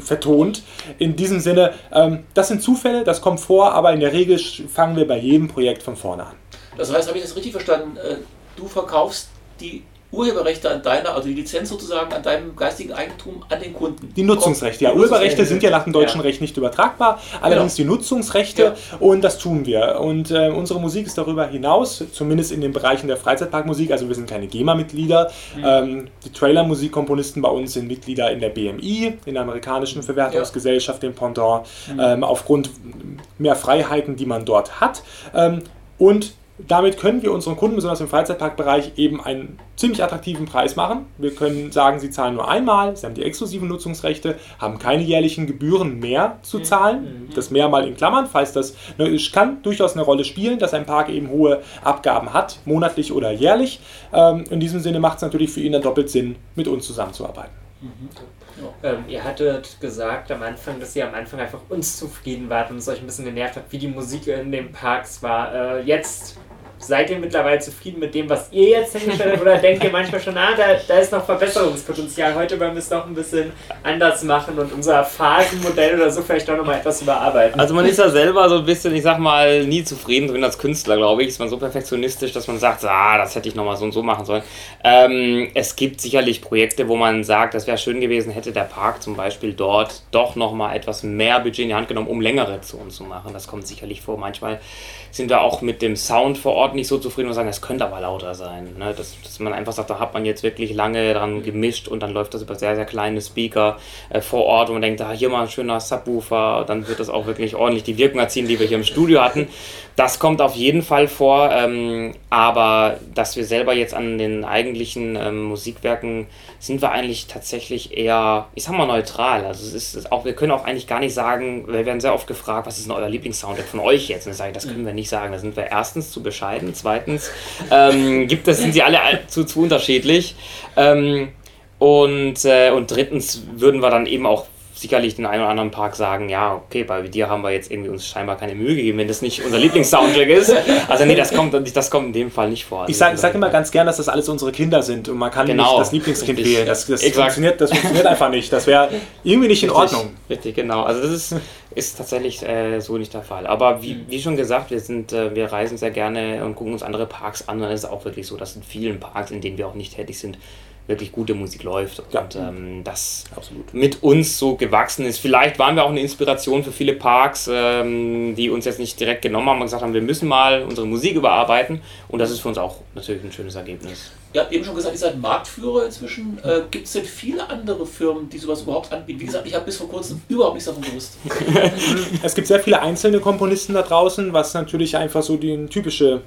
vertont. In diesem Sinne, ähm, das sind Zufälle, das kommt vor, aber in der Regel fangen wir bei jedem Projekt von vorne an. Das heißt, habe ich das richtig verstanden? äh, Du verkaufst die Urheberrechte an deiner, also die Lizenz sozusagen an deinem geistigen Eigentum an den Kunden. Die Nutzungsrechte, ja. Die Urheberrechte sind ja nach dem deutschen Ja. Recht nicht übertragbar, allerdings die Nutzungsrechte und das tun wir. Und äh, unsere Musik ist darüber hinaus, zumindest in den Bereichen der Freizeitparkmusik, also wir sind keine GEMA-Mitglieder. Ähm, die Trailer-Musikkomponisten bei uns sind Mitglieder in der BMI, in der amerikanischen Verwertungsgesellschaft, dem Pendant, ähm, aufgrund mehr Freiheiten, die man dort hat. Ähm, und damit können wir unseren Kunden, besonders im Freizeitparkbereich, eben einen ziemlich attraktiven Preis machen. Wir können sagen, sie zahlen nur einmal, sie haben die exklusiven Nutzungsrechte, haben keine jährlichen Gebühren mehr zu zahlen. Das mehr mal in Klammern, falls das ne, kann durchaus eine Rolle spielen, dass ein Park eben hohe Abgaben hat, monatlich oder jährlich. Ähm, in diesem Sinne macht es natürlich für ihn dann doppelt Sinn, mit uns zusammenzuarbeiten. Ähm, ihr hattet gesagt am Anfang, dass ihr am Anfang einfach unzufrieden wart und es euch ein bisschen genervt hat, wie die Musik in den Parks war. Äh, jetzt seid ihr mittlerweile zufrieden mit dem, was ihr jetzt hingestellt habt oder denkt ihr manchmal schon, ah, da, da ist noch Verbesserungspotenzial. Heute wollen wir es noch ein bisschen anders machen und unser Phasenmodell oder so vielleicht auch nochmal etwas überarbeiten. Also man ist ja selber so ein bisschen, ich sag mal, nie zufrieden drin als Künstler, glaube ich. Ist man so perfektionistisch, dass man sagt, ah, das hätte ich nochmal so und so machen sollen. Ähm, es gibt sicherlich Projekte, wo man sagt, das wäre schön gewesen, hätte der Park zum Beispiel dort doch nochmal etwas mehr Budget in die Hand genommen, um längere Zonen zu machen. Das kommt sicherlich vor. Manchmal sind wir auch mit dem Sound vor Ort nicht so zufrieden und sagen, es könnte aber lauter sein. Ne? Dass, dass man einfach sagt, da hat man jetzt wirklich lange dran gemischt und dann läuft das über sehr, sehr kleine Speaker äh, vor Ort und man denkt, ah, hier mal ein schöner Subwoofer, dann wird das auch wirklich ordentlich die Wirkung erzielen, die wir hier im Studio hatten. Das kommt auf jeden Fall vor, ähm, aber dass wir selber jetzt an den eigentlichen ähm, Musikwerken sind wir eigentlich tatsächlich eher, ich sag mal, neutral. Also es ist, ist auch, wir können auch eigentlich gar nicht sagen, wir werden sehr oft gefragt, was ist denn euer Lieblingssoundtrack von euch jetzt? Und ich sage, das können wir nicht sagen. Da sind wir erstens zu bescheiden, zweitens ähm, gibt es, sind sie alle zu, zu unterschiedlich. Ähm, und, äh, und drittens würden wir dann eben auch sicherlich den einen oder anderen Park sagen, ja, okay, bei dir haben wir jetzt irgendwie uns scheinbar keine Mühe gegeben, wenn das nicht unser Lieblingssoundtrack ist. Also nee, das kommt, das kommt in dem Fall nicht vor. Ich sage sag immer ganz gern, dass das alles unsere Kinder sind und man kann Genau. nicht das Lieblingskind wählen. Das, das, funktioniert, das funktioniert einfach nicht. Das wäre irgendwie nicht in Richtig, Ordnung. Richtig, genau. Also das ist, ist tatsächlich äh, so nicht der Fall. Aber wie, wie schon gesagt, wir sind, äh, wir reisen sehr gerne und gucken uns andere Parks an. Und es ist auch wirklich so, dass in vielen Parks, in denen wir auch nicht tätig sind, wirklich gute Musik läuft Ja. und ähm, das Absolut. mit uns so gewachsen ist. Vielleicht waren wir auch eine Inspiration für viele Parks, ähm, die uns jetzt nicht direkt genommen haben und gesagt haben, wir müssen mal unsere Musik überarbeiten und das ist für uns auch natürlich ein schönes Ergebnis. Ihr habt eben schon gesagt, ihr seid Marktführer inzwischen. Äh, Gibt es denn viele andere Firmen, die sowas überhaupt anbieten? Wie gesagt, ich habe bis vor kurzem überhaupt nichts davon gewusst. Es gibt sehr viele einzelne Komponisten da draußen, was natürlich einfach so die typische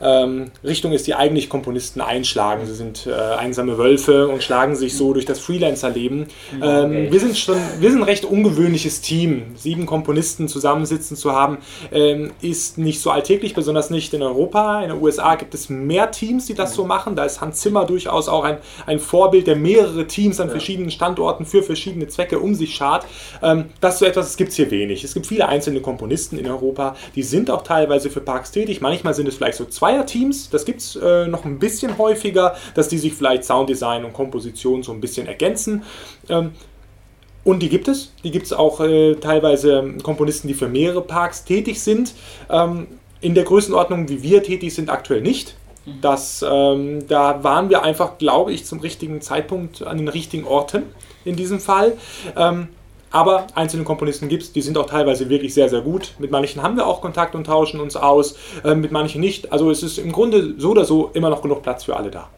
ähm, Richtung ist, die eigentlich Komponisten einschlagen. Sie sind äh, einsame Wölfe und schlagen sich so durch das Freelancer-Leben. Ähm, wir sind schon, wir sind ein recht ungewöhnliches Team. Sieben Komponisten zusammensitzen zu haben, ähm, ist nicht so alltäglich, besonders nicht in Europa. In den USA gibt es mehr Teams, die das so machen. Da ist Hans Zimmer durchaus auch ein, ein Vorbild, der mehrere Teams an verschiedenen Standorten für verschiedene Zwecke um sich schart. Ähm, das ist so etwas, das gibt es hier wenig. Es gibt viele einzelne Komponisten in Europa, die sind auch teilweise für Parks tätig. Manchmal sind es vielleicht so Zweierteams, das gibt es äh, noch ein bisschen häufiger, dass die sich vielleicht Sounddesign und Komposition so ein bisschen ergänzen. Ähm, und die gibt es. Die gibt es auch äh, teilweise Komponisten, die für mehrere Parks tätig sind. Ähm, in der Größenordnung, wie wir tätig sind, aktuell nicht. Das, ähm, da waren wir einfach, glaube ich, zum richtigen Zeitpunkt an den richtigen Orten in diesem Fall. Ähm, aber einzelne Komponisten gibt es, die sind auch teilweise wirklich sehr, sehr gut. Mit manchen haben wir auch Kontakt und tauschen uns aus, äh, mit manchen nicht. Also es ist im Grunde so oder so immer noch genug Platz für alle da.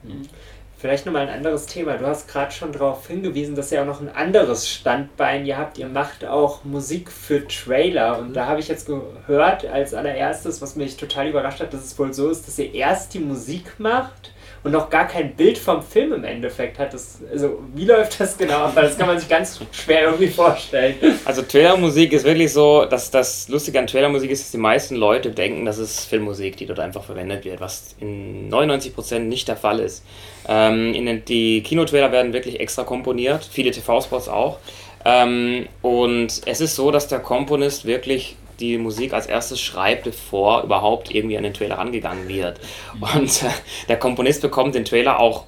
Vielleicht nochmal ein anderes Thema. Du hast gerade schon darauf hingewiesen, dass ihr auch noch ein anderes Standbein ihr habt. Ihr macht auch Musik für Trailer. Und da habe ich jetzt gehört, als allererstes, was mich total überrascht hat, dass es wohl so ist, dass ihr erst die Musik macht und noch gar kein Bild vom Film im Endeffekt hat. Das, also, wie läuft das genau? Weil das kann man sich ganz schwer irgendwie vorstellen. Also Trailermusik ist wirklich so, dass das Lustige an Trailermusik ist, dass die meisten Leute denken, das ist Filmmusik, die dort einfach verwendet wird, was in 99% nicht der Fall ist. Ähm, in die Kinotrailer werden wirklich extra komponiert, viele TV-Spots auch. Ähm, und es ist so, dass der Komponist wirklich die Musik als erstes schreibt, bevor überhaupt irgendwie an den Trailer rangegangen wird. Und äh, der Komponist bekommt den Trailer auch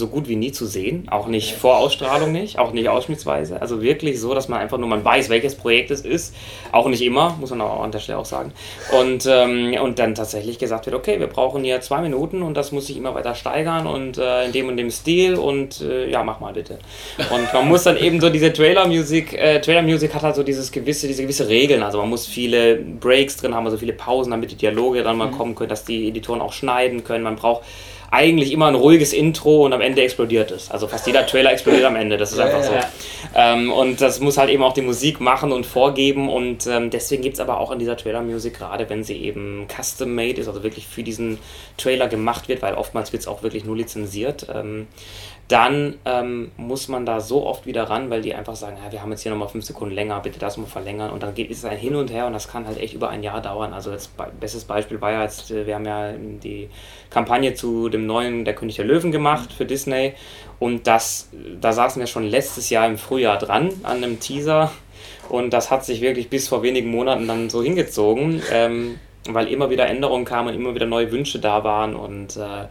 so gut wie nie zu sehen, auch nicht vor Ausstrahlung nicht, auch nicht ausschnittsweise. Also wirklich so, dass man einfach nur man weiß, welches Projekt es ist. Auch nicht immer, muss man auch an der Stelle auch sagen. Und, ähm, und dann tatsächlich gesagt wird, okay, wir brauchen hier zwei Minuten und das muss sich immer weiter steigern und äh, in dem und dem Stil und äh, ja, mach mal bitte. Und man muss dann eben so diese Trailer-Music, äh, Trailer-Music hat halt so dieses gewisse, diese gewisse Regeln. Also man muss viele Breaks drin haben, also viele Pausen, damit die Dialoge dann mal kommen können, dass die Editoren auch schneiden können. Man braucht eigentlich immer ein ruhiges Intro und am Ende explodiert es. Also fast jeder Trailer explodiert am Ende, das ist einfach so. Ähm, und das muss halt eben auch die Musik machen und vorgeben und ähm, deswegen gibt es aber auch in dieser Trailer-Musik, gerade wenn sie eben custom-made ist, also wirklich für diesen Trailer gemacht wird, weil oftmals wird es auch wirklich nur lizenziert, ähm, dann ähm, muss man da so oft wieder ran, weil die einfach sagen, ja, wir haben jetzt hier nochmal fünf Sekunden länger, bitte das mal verlängern. Und dann geht es ein Hin und Her und das kann halt echt über ein Jahr dauern. Also das be- bestes Beispiel war ja jetzt, äh, wir haben ja die Kampagne zu dem neuen Der König der Löwen gemacht für Disney. Und das, da saßen wir schon letztes Jahr im Frühjahr dran an einem Teaser. Und das hat sich wirklich bis vor wenigen Monaten dann so hingezogen, ähm, weil immer wieder Änderungen kamen und immer wieder neue Wünsche da waren. Und äh,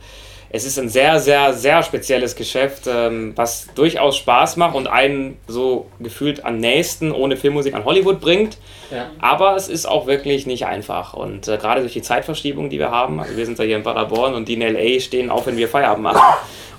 es ist ein sehr, sehr, sehr spezielles Geschäft, ähm, was durchaus Spaß macht und einen so gefühlt am nächsten ohne Filmmusik an Hollywood bringt. Ja. Aber es ist auch wirklich nicht einfach. Und äh, gerade durch die Zeitverschiebung, die wir haben, also wir sind ja hier in Paderborn und die in LA stehen auf, wenn wir Feierabend machen.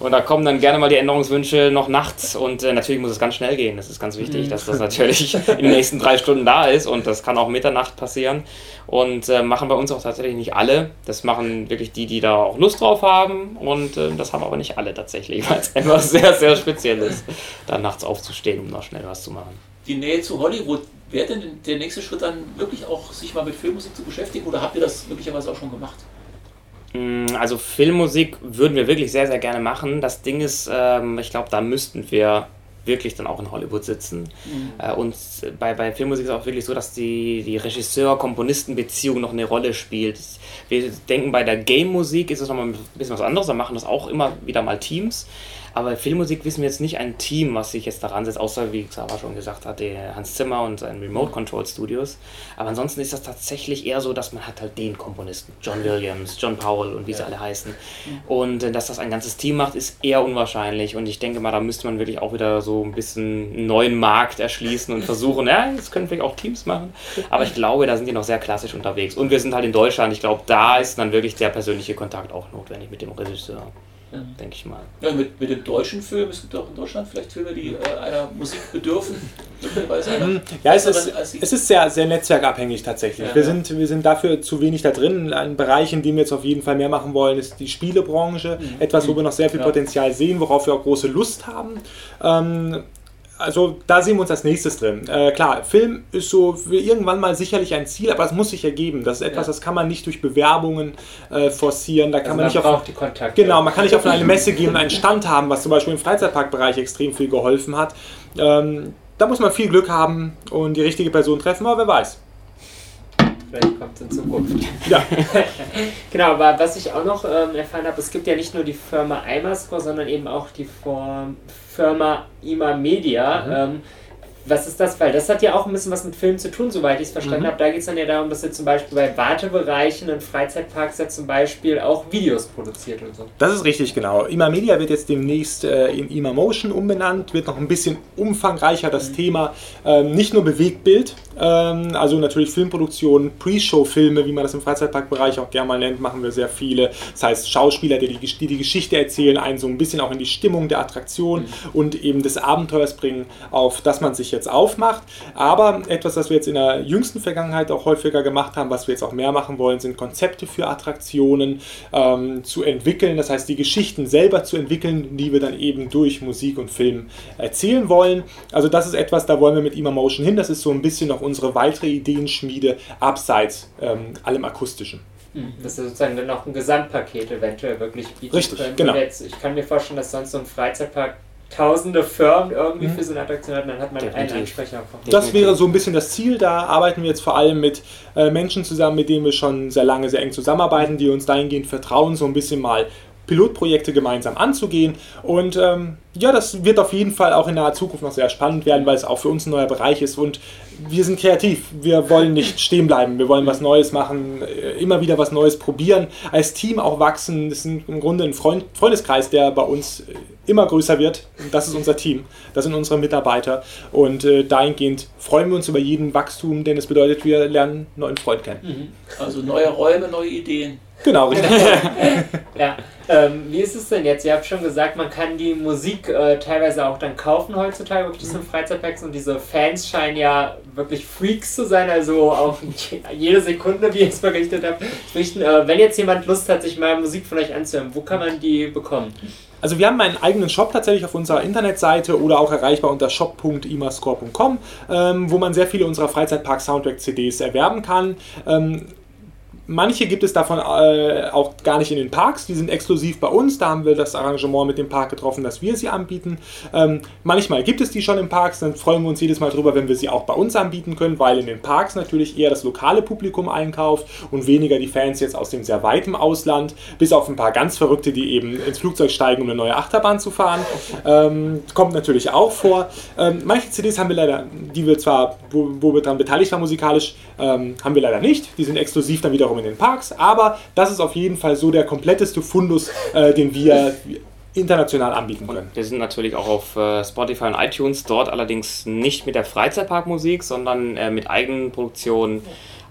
Und da kommen dann gerne mal die Änderungswünsche noch nachts. Und äh, natürlich muss es ganz schnell gehen. Das ist ganz wichtig, dass das natürlich in den nächsten drei Stunden da ist. Und das kann auch Mitternacht passieren. Und äh, machen bei uns auch tatsächlich nicht alle. Das machen wirklich die, die da auch Lust drauf haben. Und äh, das haben aber nicht alle tatsächlich, weil es einfach sehr, sehr speziell ist, da nachts aufzustehen, um noch schnell was zu machen. Die Nähe zu Hollywood, wäre denn der nächste Schritt dann wirklich auch, sich mal mit Filmmusik zu beschäftigen oder habt ihr das möglicherweise auch schon gemacht? Mm, Also Filmmusik würden wir wirklich sehr, sehr gerne machen. Das Ding ist, ähm, ich glaube, da müssten wir wirklich dann auch in Hollywood sitzen. Äh, und bei, bei Filmmusik ist es auch wirklich so, dass die, die Regisseur-Komponisten-Beziehung noch eine Rolle spielt. Wir denken, bei der Game-Musik ist es nochmal ein bisschen was anderes. Da machen das auch immer wieder mal Teams. Aber Filmmusik wissen wir jetzt nicht ein Team, was sich jetzt daran setzt, außer wie Xaver schon gesagt hat, der Hans Zimmer und sein Remote Control Studios. Aber ansonsten ist das tatsächlich eher so, dass man hat halt den Komponisten, John Williams, John Powell und wie sie alle heißen. Und äh, dass das ein ganzes Team macht, ist eher unwahrscheinlich. Und ich denke mal, da müsste man wirklich auch wieder so ein bisschen einen neuen Markt erschließen und versuchen, ja, das können vielleicht auch Teams machen. Aber ich glaube, da sind die noch sehr klassisch unterwegs. Und wir sind halt in Deutschland. Ich glaube, da ist dann wirklich der persönliche Kontakt auch notwendig mit dem Regisseur. Denke ich mal. Ja, mit, mit dem deutschen Film, es gibt auch in Deutschland vielleicht Filme, die äh, einer Musik bedürfen. einer Mhm. Ja, es ist, es ist sehr, sehr netzwerkabhängig tatsächlich. Ja, wir, ja. sind, wir sind dafür zu wenig da drin. Ein Bereich, in dem wir jetzt auf jeden Fall mehr machen wollen, ist die Spielebranche. Etwas, wo wir noch sehr viel Mhm. Ja. Potenzial sehen, worauf wir auch große Lust haben. Ähm, also da sehen wir uns als nächstes drin. Äh, klar, Film ist so für irgendwann mal sicherlich ein Ziel, aber es muss sich ergeben. Das ist etwas, Ja. das kann man nicht durch Bewerbungen äh, forcieren. Da kann Also man man nicht auf die Kontakte. Genau, man kann nicht auf eine Messe gehen und einen Stand haben, was zum Beispiel im Freizeitparkbereich extrem viel geholfen hat. Ähm, da muss man viel Glück haben und die richtige Person treffen, aber wer weiß. Vielleicht kommt es in Zukunft. Ja, Genau, aber was ich auch noch ähm, erfahren habe, es gibt ja nicht nur die Firma Imascore, sondern eben auch die Form, Firma Ima Media. Ähm, was ist das? Weil das hat ja auch ein bisschen was mit Film zu tun, soweit ich es verstanden habe. Da geht es dann ja darum, dass ihr zum Beispiel bei Wartebereichen in Freizeitparks ja zum Beispiel auch Videos produziert und so. das ist richtig, genau. Ima Media wird jetzt demnächst äh, in Ima Motion umbenannt, wird noch ein bisschen umfangreicher das Thema, ähm, nicht nur Bewegtbild, ähm, also natürlich Filmproduktion, Pre-Show-Filme, wie man das im Freizeitparkbereich auch gerne mal nennt, machen wir sehr viele. Das heißt, Schauspieler, die die, die die Geschichte erzählen, einen so ein bisschen auch in die Stimmung der Attraktion und eben des Abenteuers bringen, auf das man sich jetzt aufmacht. Aber etwas, das wir jetzt in der jüngsten Vergangenheit auch häufiger gemacht haben, was wir jetzt auch mehr machen wollen, sind Konzepte für Attraktionen ähm, zu entwickeln. Das heißt, die Geschichten selber zu entwickeln, die wir dann eben durch Musik und Film erzählen wollen. Also das ist etwas, da wollen wir mit Ima Motion hin. Das ist so ein bisschen noch unsere weitere Ideenschmiede abseits ähm, allem Akustischen. Das ist sozusagen dann auch ein Gesamtpaket eventuell wirklich bieten Richtig, können. genau. Jetzt, ich kann mir vorstellen, dass sonst so ein Freizeitpark tausende Firmen irgendwie für so eine Attraktion hat, dann hat man einen Definitiv. Ansprecher. Das wäre so ein bisschen das Ziel. Da arbeiten wir jetzt vor allem mit äh, Menschen zusammen, mit denen wir schon sehr lange, sehr eng zusammenarbeiten, die uns dahingehend vertrauen, so ein bisschen mal Pilotprojekte gemeinsam anzugehen. Und ähm, ja, das wird auf jeden Fall auch in naher Zukunft noch sehr spannend werden, weil es auch für uns ein neuer Bereich ist. Und wir sind kreativ. Wir wollen nicht stehen bleiben. Wir wollen was Neues machen, äh, immer wieder was Neues probieren, als Team auch wachsen. Das ist im Grunde ein Freund, Freundeskreis, der bei uns äh, immer größer wird. Das ist unser Team. Das sind unsere Mitarbeiter. Und äh, dahingehend freuen wir uns über jeden Wachstum, denn es bedeutet, wir lernen neuen Freund kennen. Also neue Räume, neue Ideen. Genau, richtig. Ja, ähm, wie ist es denn jetzt? Ihr habt schon gesagt, man kann die Musik äh, teilweise auch dann kaufen heutzutage, wirklich Mhm. so in Freizeitpacks und diese Fans scheinen ja wirklich Freaks zu sein, also auch je- jede Sekunde, wie ihr es berichtet habt. Äh, wenn jetzt jemand Lust hat, sich mal Musik von euch anzuhören, wo kann man die bekommen? Also wir haben einen eigenen Shop tatsächlich auf unserer Internetseite oder auch erreichbar unter shop.imascore.com, ähm, wo man sehr viele unserer Freizeitpark-Soundtrack-CDs erwerben kann. Ähm, Manche gibt es davon äh, auch gar nicht in den Parks, die sind exklusiv bei uns. Da haben wir das Arrangement mit dem Park getroffen, dass wir sie anbieten. Ähm, manchmal gibt es die schon im Parks, dann freuen wir uns jedes Mal drüber, wenn wir sie auch bei uns anbieten können, weil in den Parks natürlich eher das lokale Publikum einkauft und weniger die Fans jetzt aus dem sehr weiten Ausland, bis auf ein paar ganz Verrückte, die eben ins Flugzeug steigen, um eine neue Achterbahn zu fahren. Ähm, kommt natürlich auch vor. Ähm, manche CDs haben wir leider, die wir zwar, wo, wo wir daran beteiligt waren musikalisch, ähm, haben wir leider nicht. Die sind exklusiv dann wiederum in den Parks, aber das ist auf jeden Fall so der kompletteste Fundus, äh, den wir international anbieten können. Wir sind natürlich auch auf äh, Spotify und iTunes, dort allerdings nicht mit der Freizeitparkmusik, sondern äh, mit eigenen Produktionen,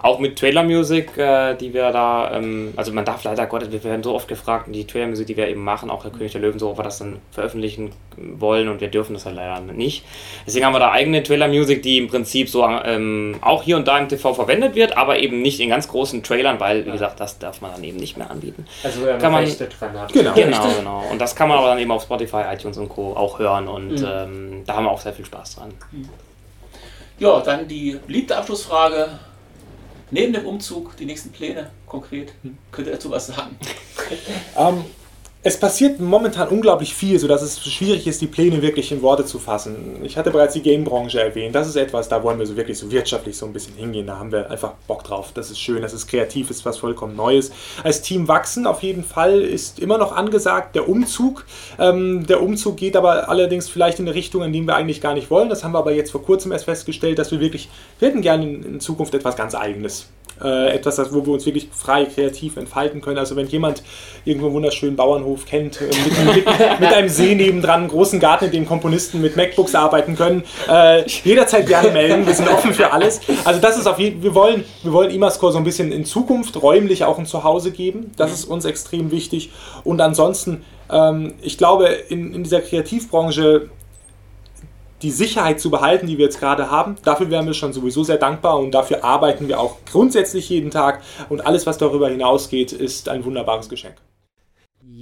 auch mit Trailer-Music, äh, die wir da, ähm, also man darf leider Gottes, wir werden so oft gefragt, die Trailer-Musik, die wir eben machen, auch der König der Löwen, so, ob wir das dann veröffentlichen wollen und wir dürfen das halt leider nicht. Deswegen haben wir da eigene Trailer-Music, die im Prinzip so ähm, auch hier und da im TV verwendet wird, aber eben nicht in ganz großen Trailern, weil, wie gesagt, das darf man dann eben nicht mehr anbieten. Also, wo ihr Kann man- Rechte dran habt. Genau. Genau, genau. Und das kann man aber dann eben auf Spotify, iTunes und Co. auch hören und Mhm. ähm, da haben wir auch sehr viel Spaß dran. Ja, dann die beliebte Abschlussfrage. Neben dem Umzug, die nächsten Pläne konkret. Könnt ihr dazu was sagen? Ähm, es passiert momentan unglaublich viel, sodass es schwierig ist, die Pläne wirklich in Worte zu fassen. Ich hatte bereits die Game-Branche erwähnt. Das ist etwas, da wollen wir so wirklich so wirtschaftlich so ein bisschen hingehen. Da haben wir einfach Bock drauf. Das ist schön, das ist kreativ, ist was vollkommen Neues. Als Team wachsen auf jeden Fall ist immer noch angesagt der Umzug. Ähm, der Umzug geht aber allerdings vielleicht in eine Richtung, in die wir eigentlich gar nicht wollen. Das haben wir aber jetzt vor kurzem erst festgestellt, dass wir wirklich, wir hätten gerne in, in Zukunft etwas ganz Eigenes äh, etwas, wo wir uns wirklich frei kreativ entfalten können. Also wenn jemand irgendwo einen wunderschönen Bauernhof kennt, äh, mit, mit, mit, einem See nebendran, einen großen Garten, in dem Komponisten mit MacBooks arbeiten können, äh, jederzeit gerne melden. Wir sind offen für alles. Also das ist auf jeden wir wollen, wir wollen Imascore so ein bisschen in Zukunft räumlich auch ein Zuhause geben. Das ist uns extrem wichtig. Und ansonsten, ähm, ich glaube, in, in dieser Kreativbranche die Sicherheit zu behalten, die wir jetzt gerade haben. Dafür wären wir schon sowieso sehr dankbar und dafür arbeiten wir auch grundsätzlich jeden Tag. Und alles, was darüber hinausgeht, ist ein wunderbares Geschenk.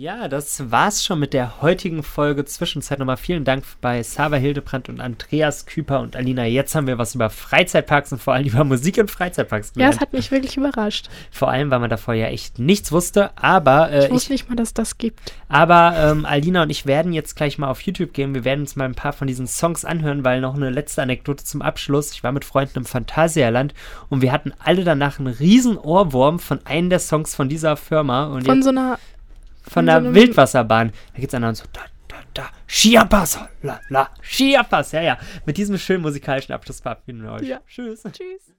Ja, das war's schon mit der heutigen Folge Zwischenzeit nochmal. Vielen Dank bei Sava Hildebrandt und Andreas Küper und Alina. Jetzt haben wir was über Freizeitparks und vor allem über Musik und Freizeitparks gelernt. Ja, es hat mich wirklich überrascht. Vor allem, weil man davor ja echt nichts wusste, aber. Äh, ich wusste ich, nicht mal, dass das gibt. Aber ähm, Alina und ich werden jetzt gleich mal auf YouTube gehen. Wir werden uns mal ein paar von diesen Songs anhören, weil noch eine letzte Anekdote zum Abschluss. Ich war mit Freunden im Phantasialand und wir hatten alle danach einen riesen Ohrwurm von einem der Songs von dieser Firma. Und von so einer von der so Wildwasserbahn. Da geht es dann so, da, da, da, Chiapas, la, la, Chiapas, ja, ja. Mit diesem schönen musikalischen Abschluss verabschieden wir euch. Ja. Tschüss. Tschüss.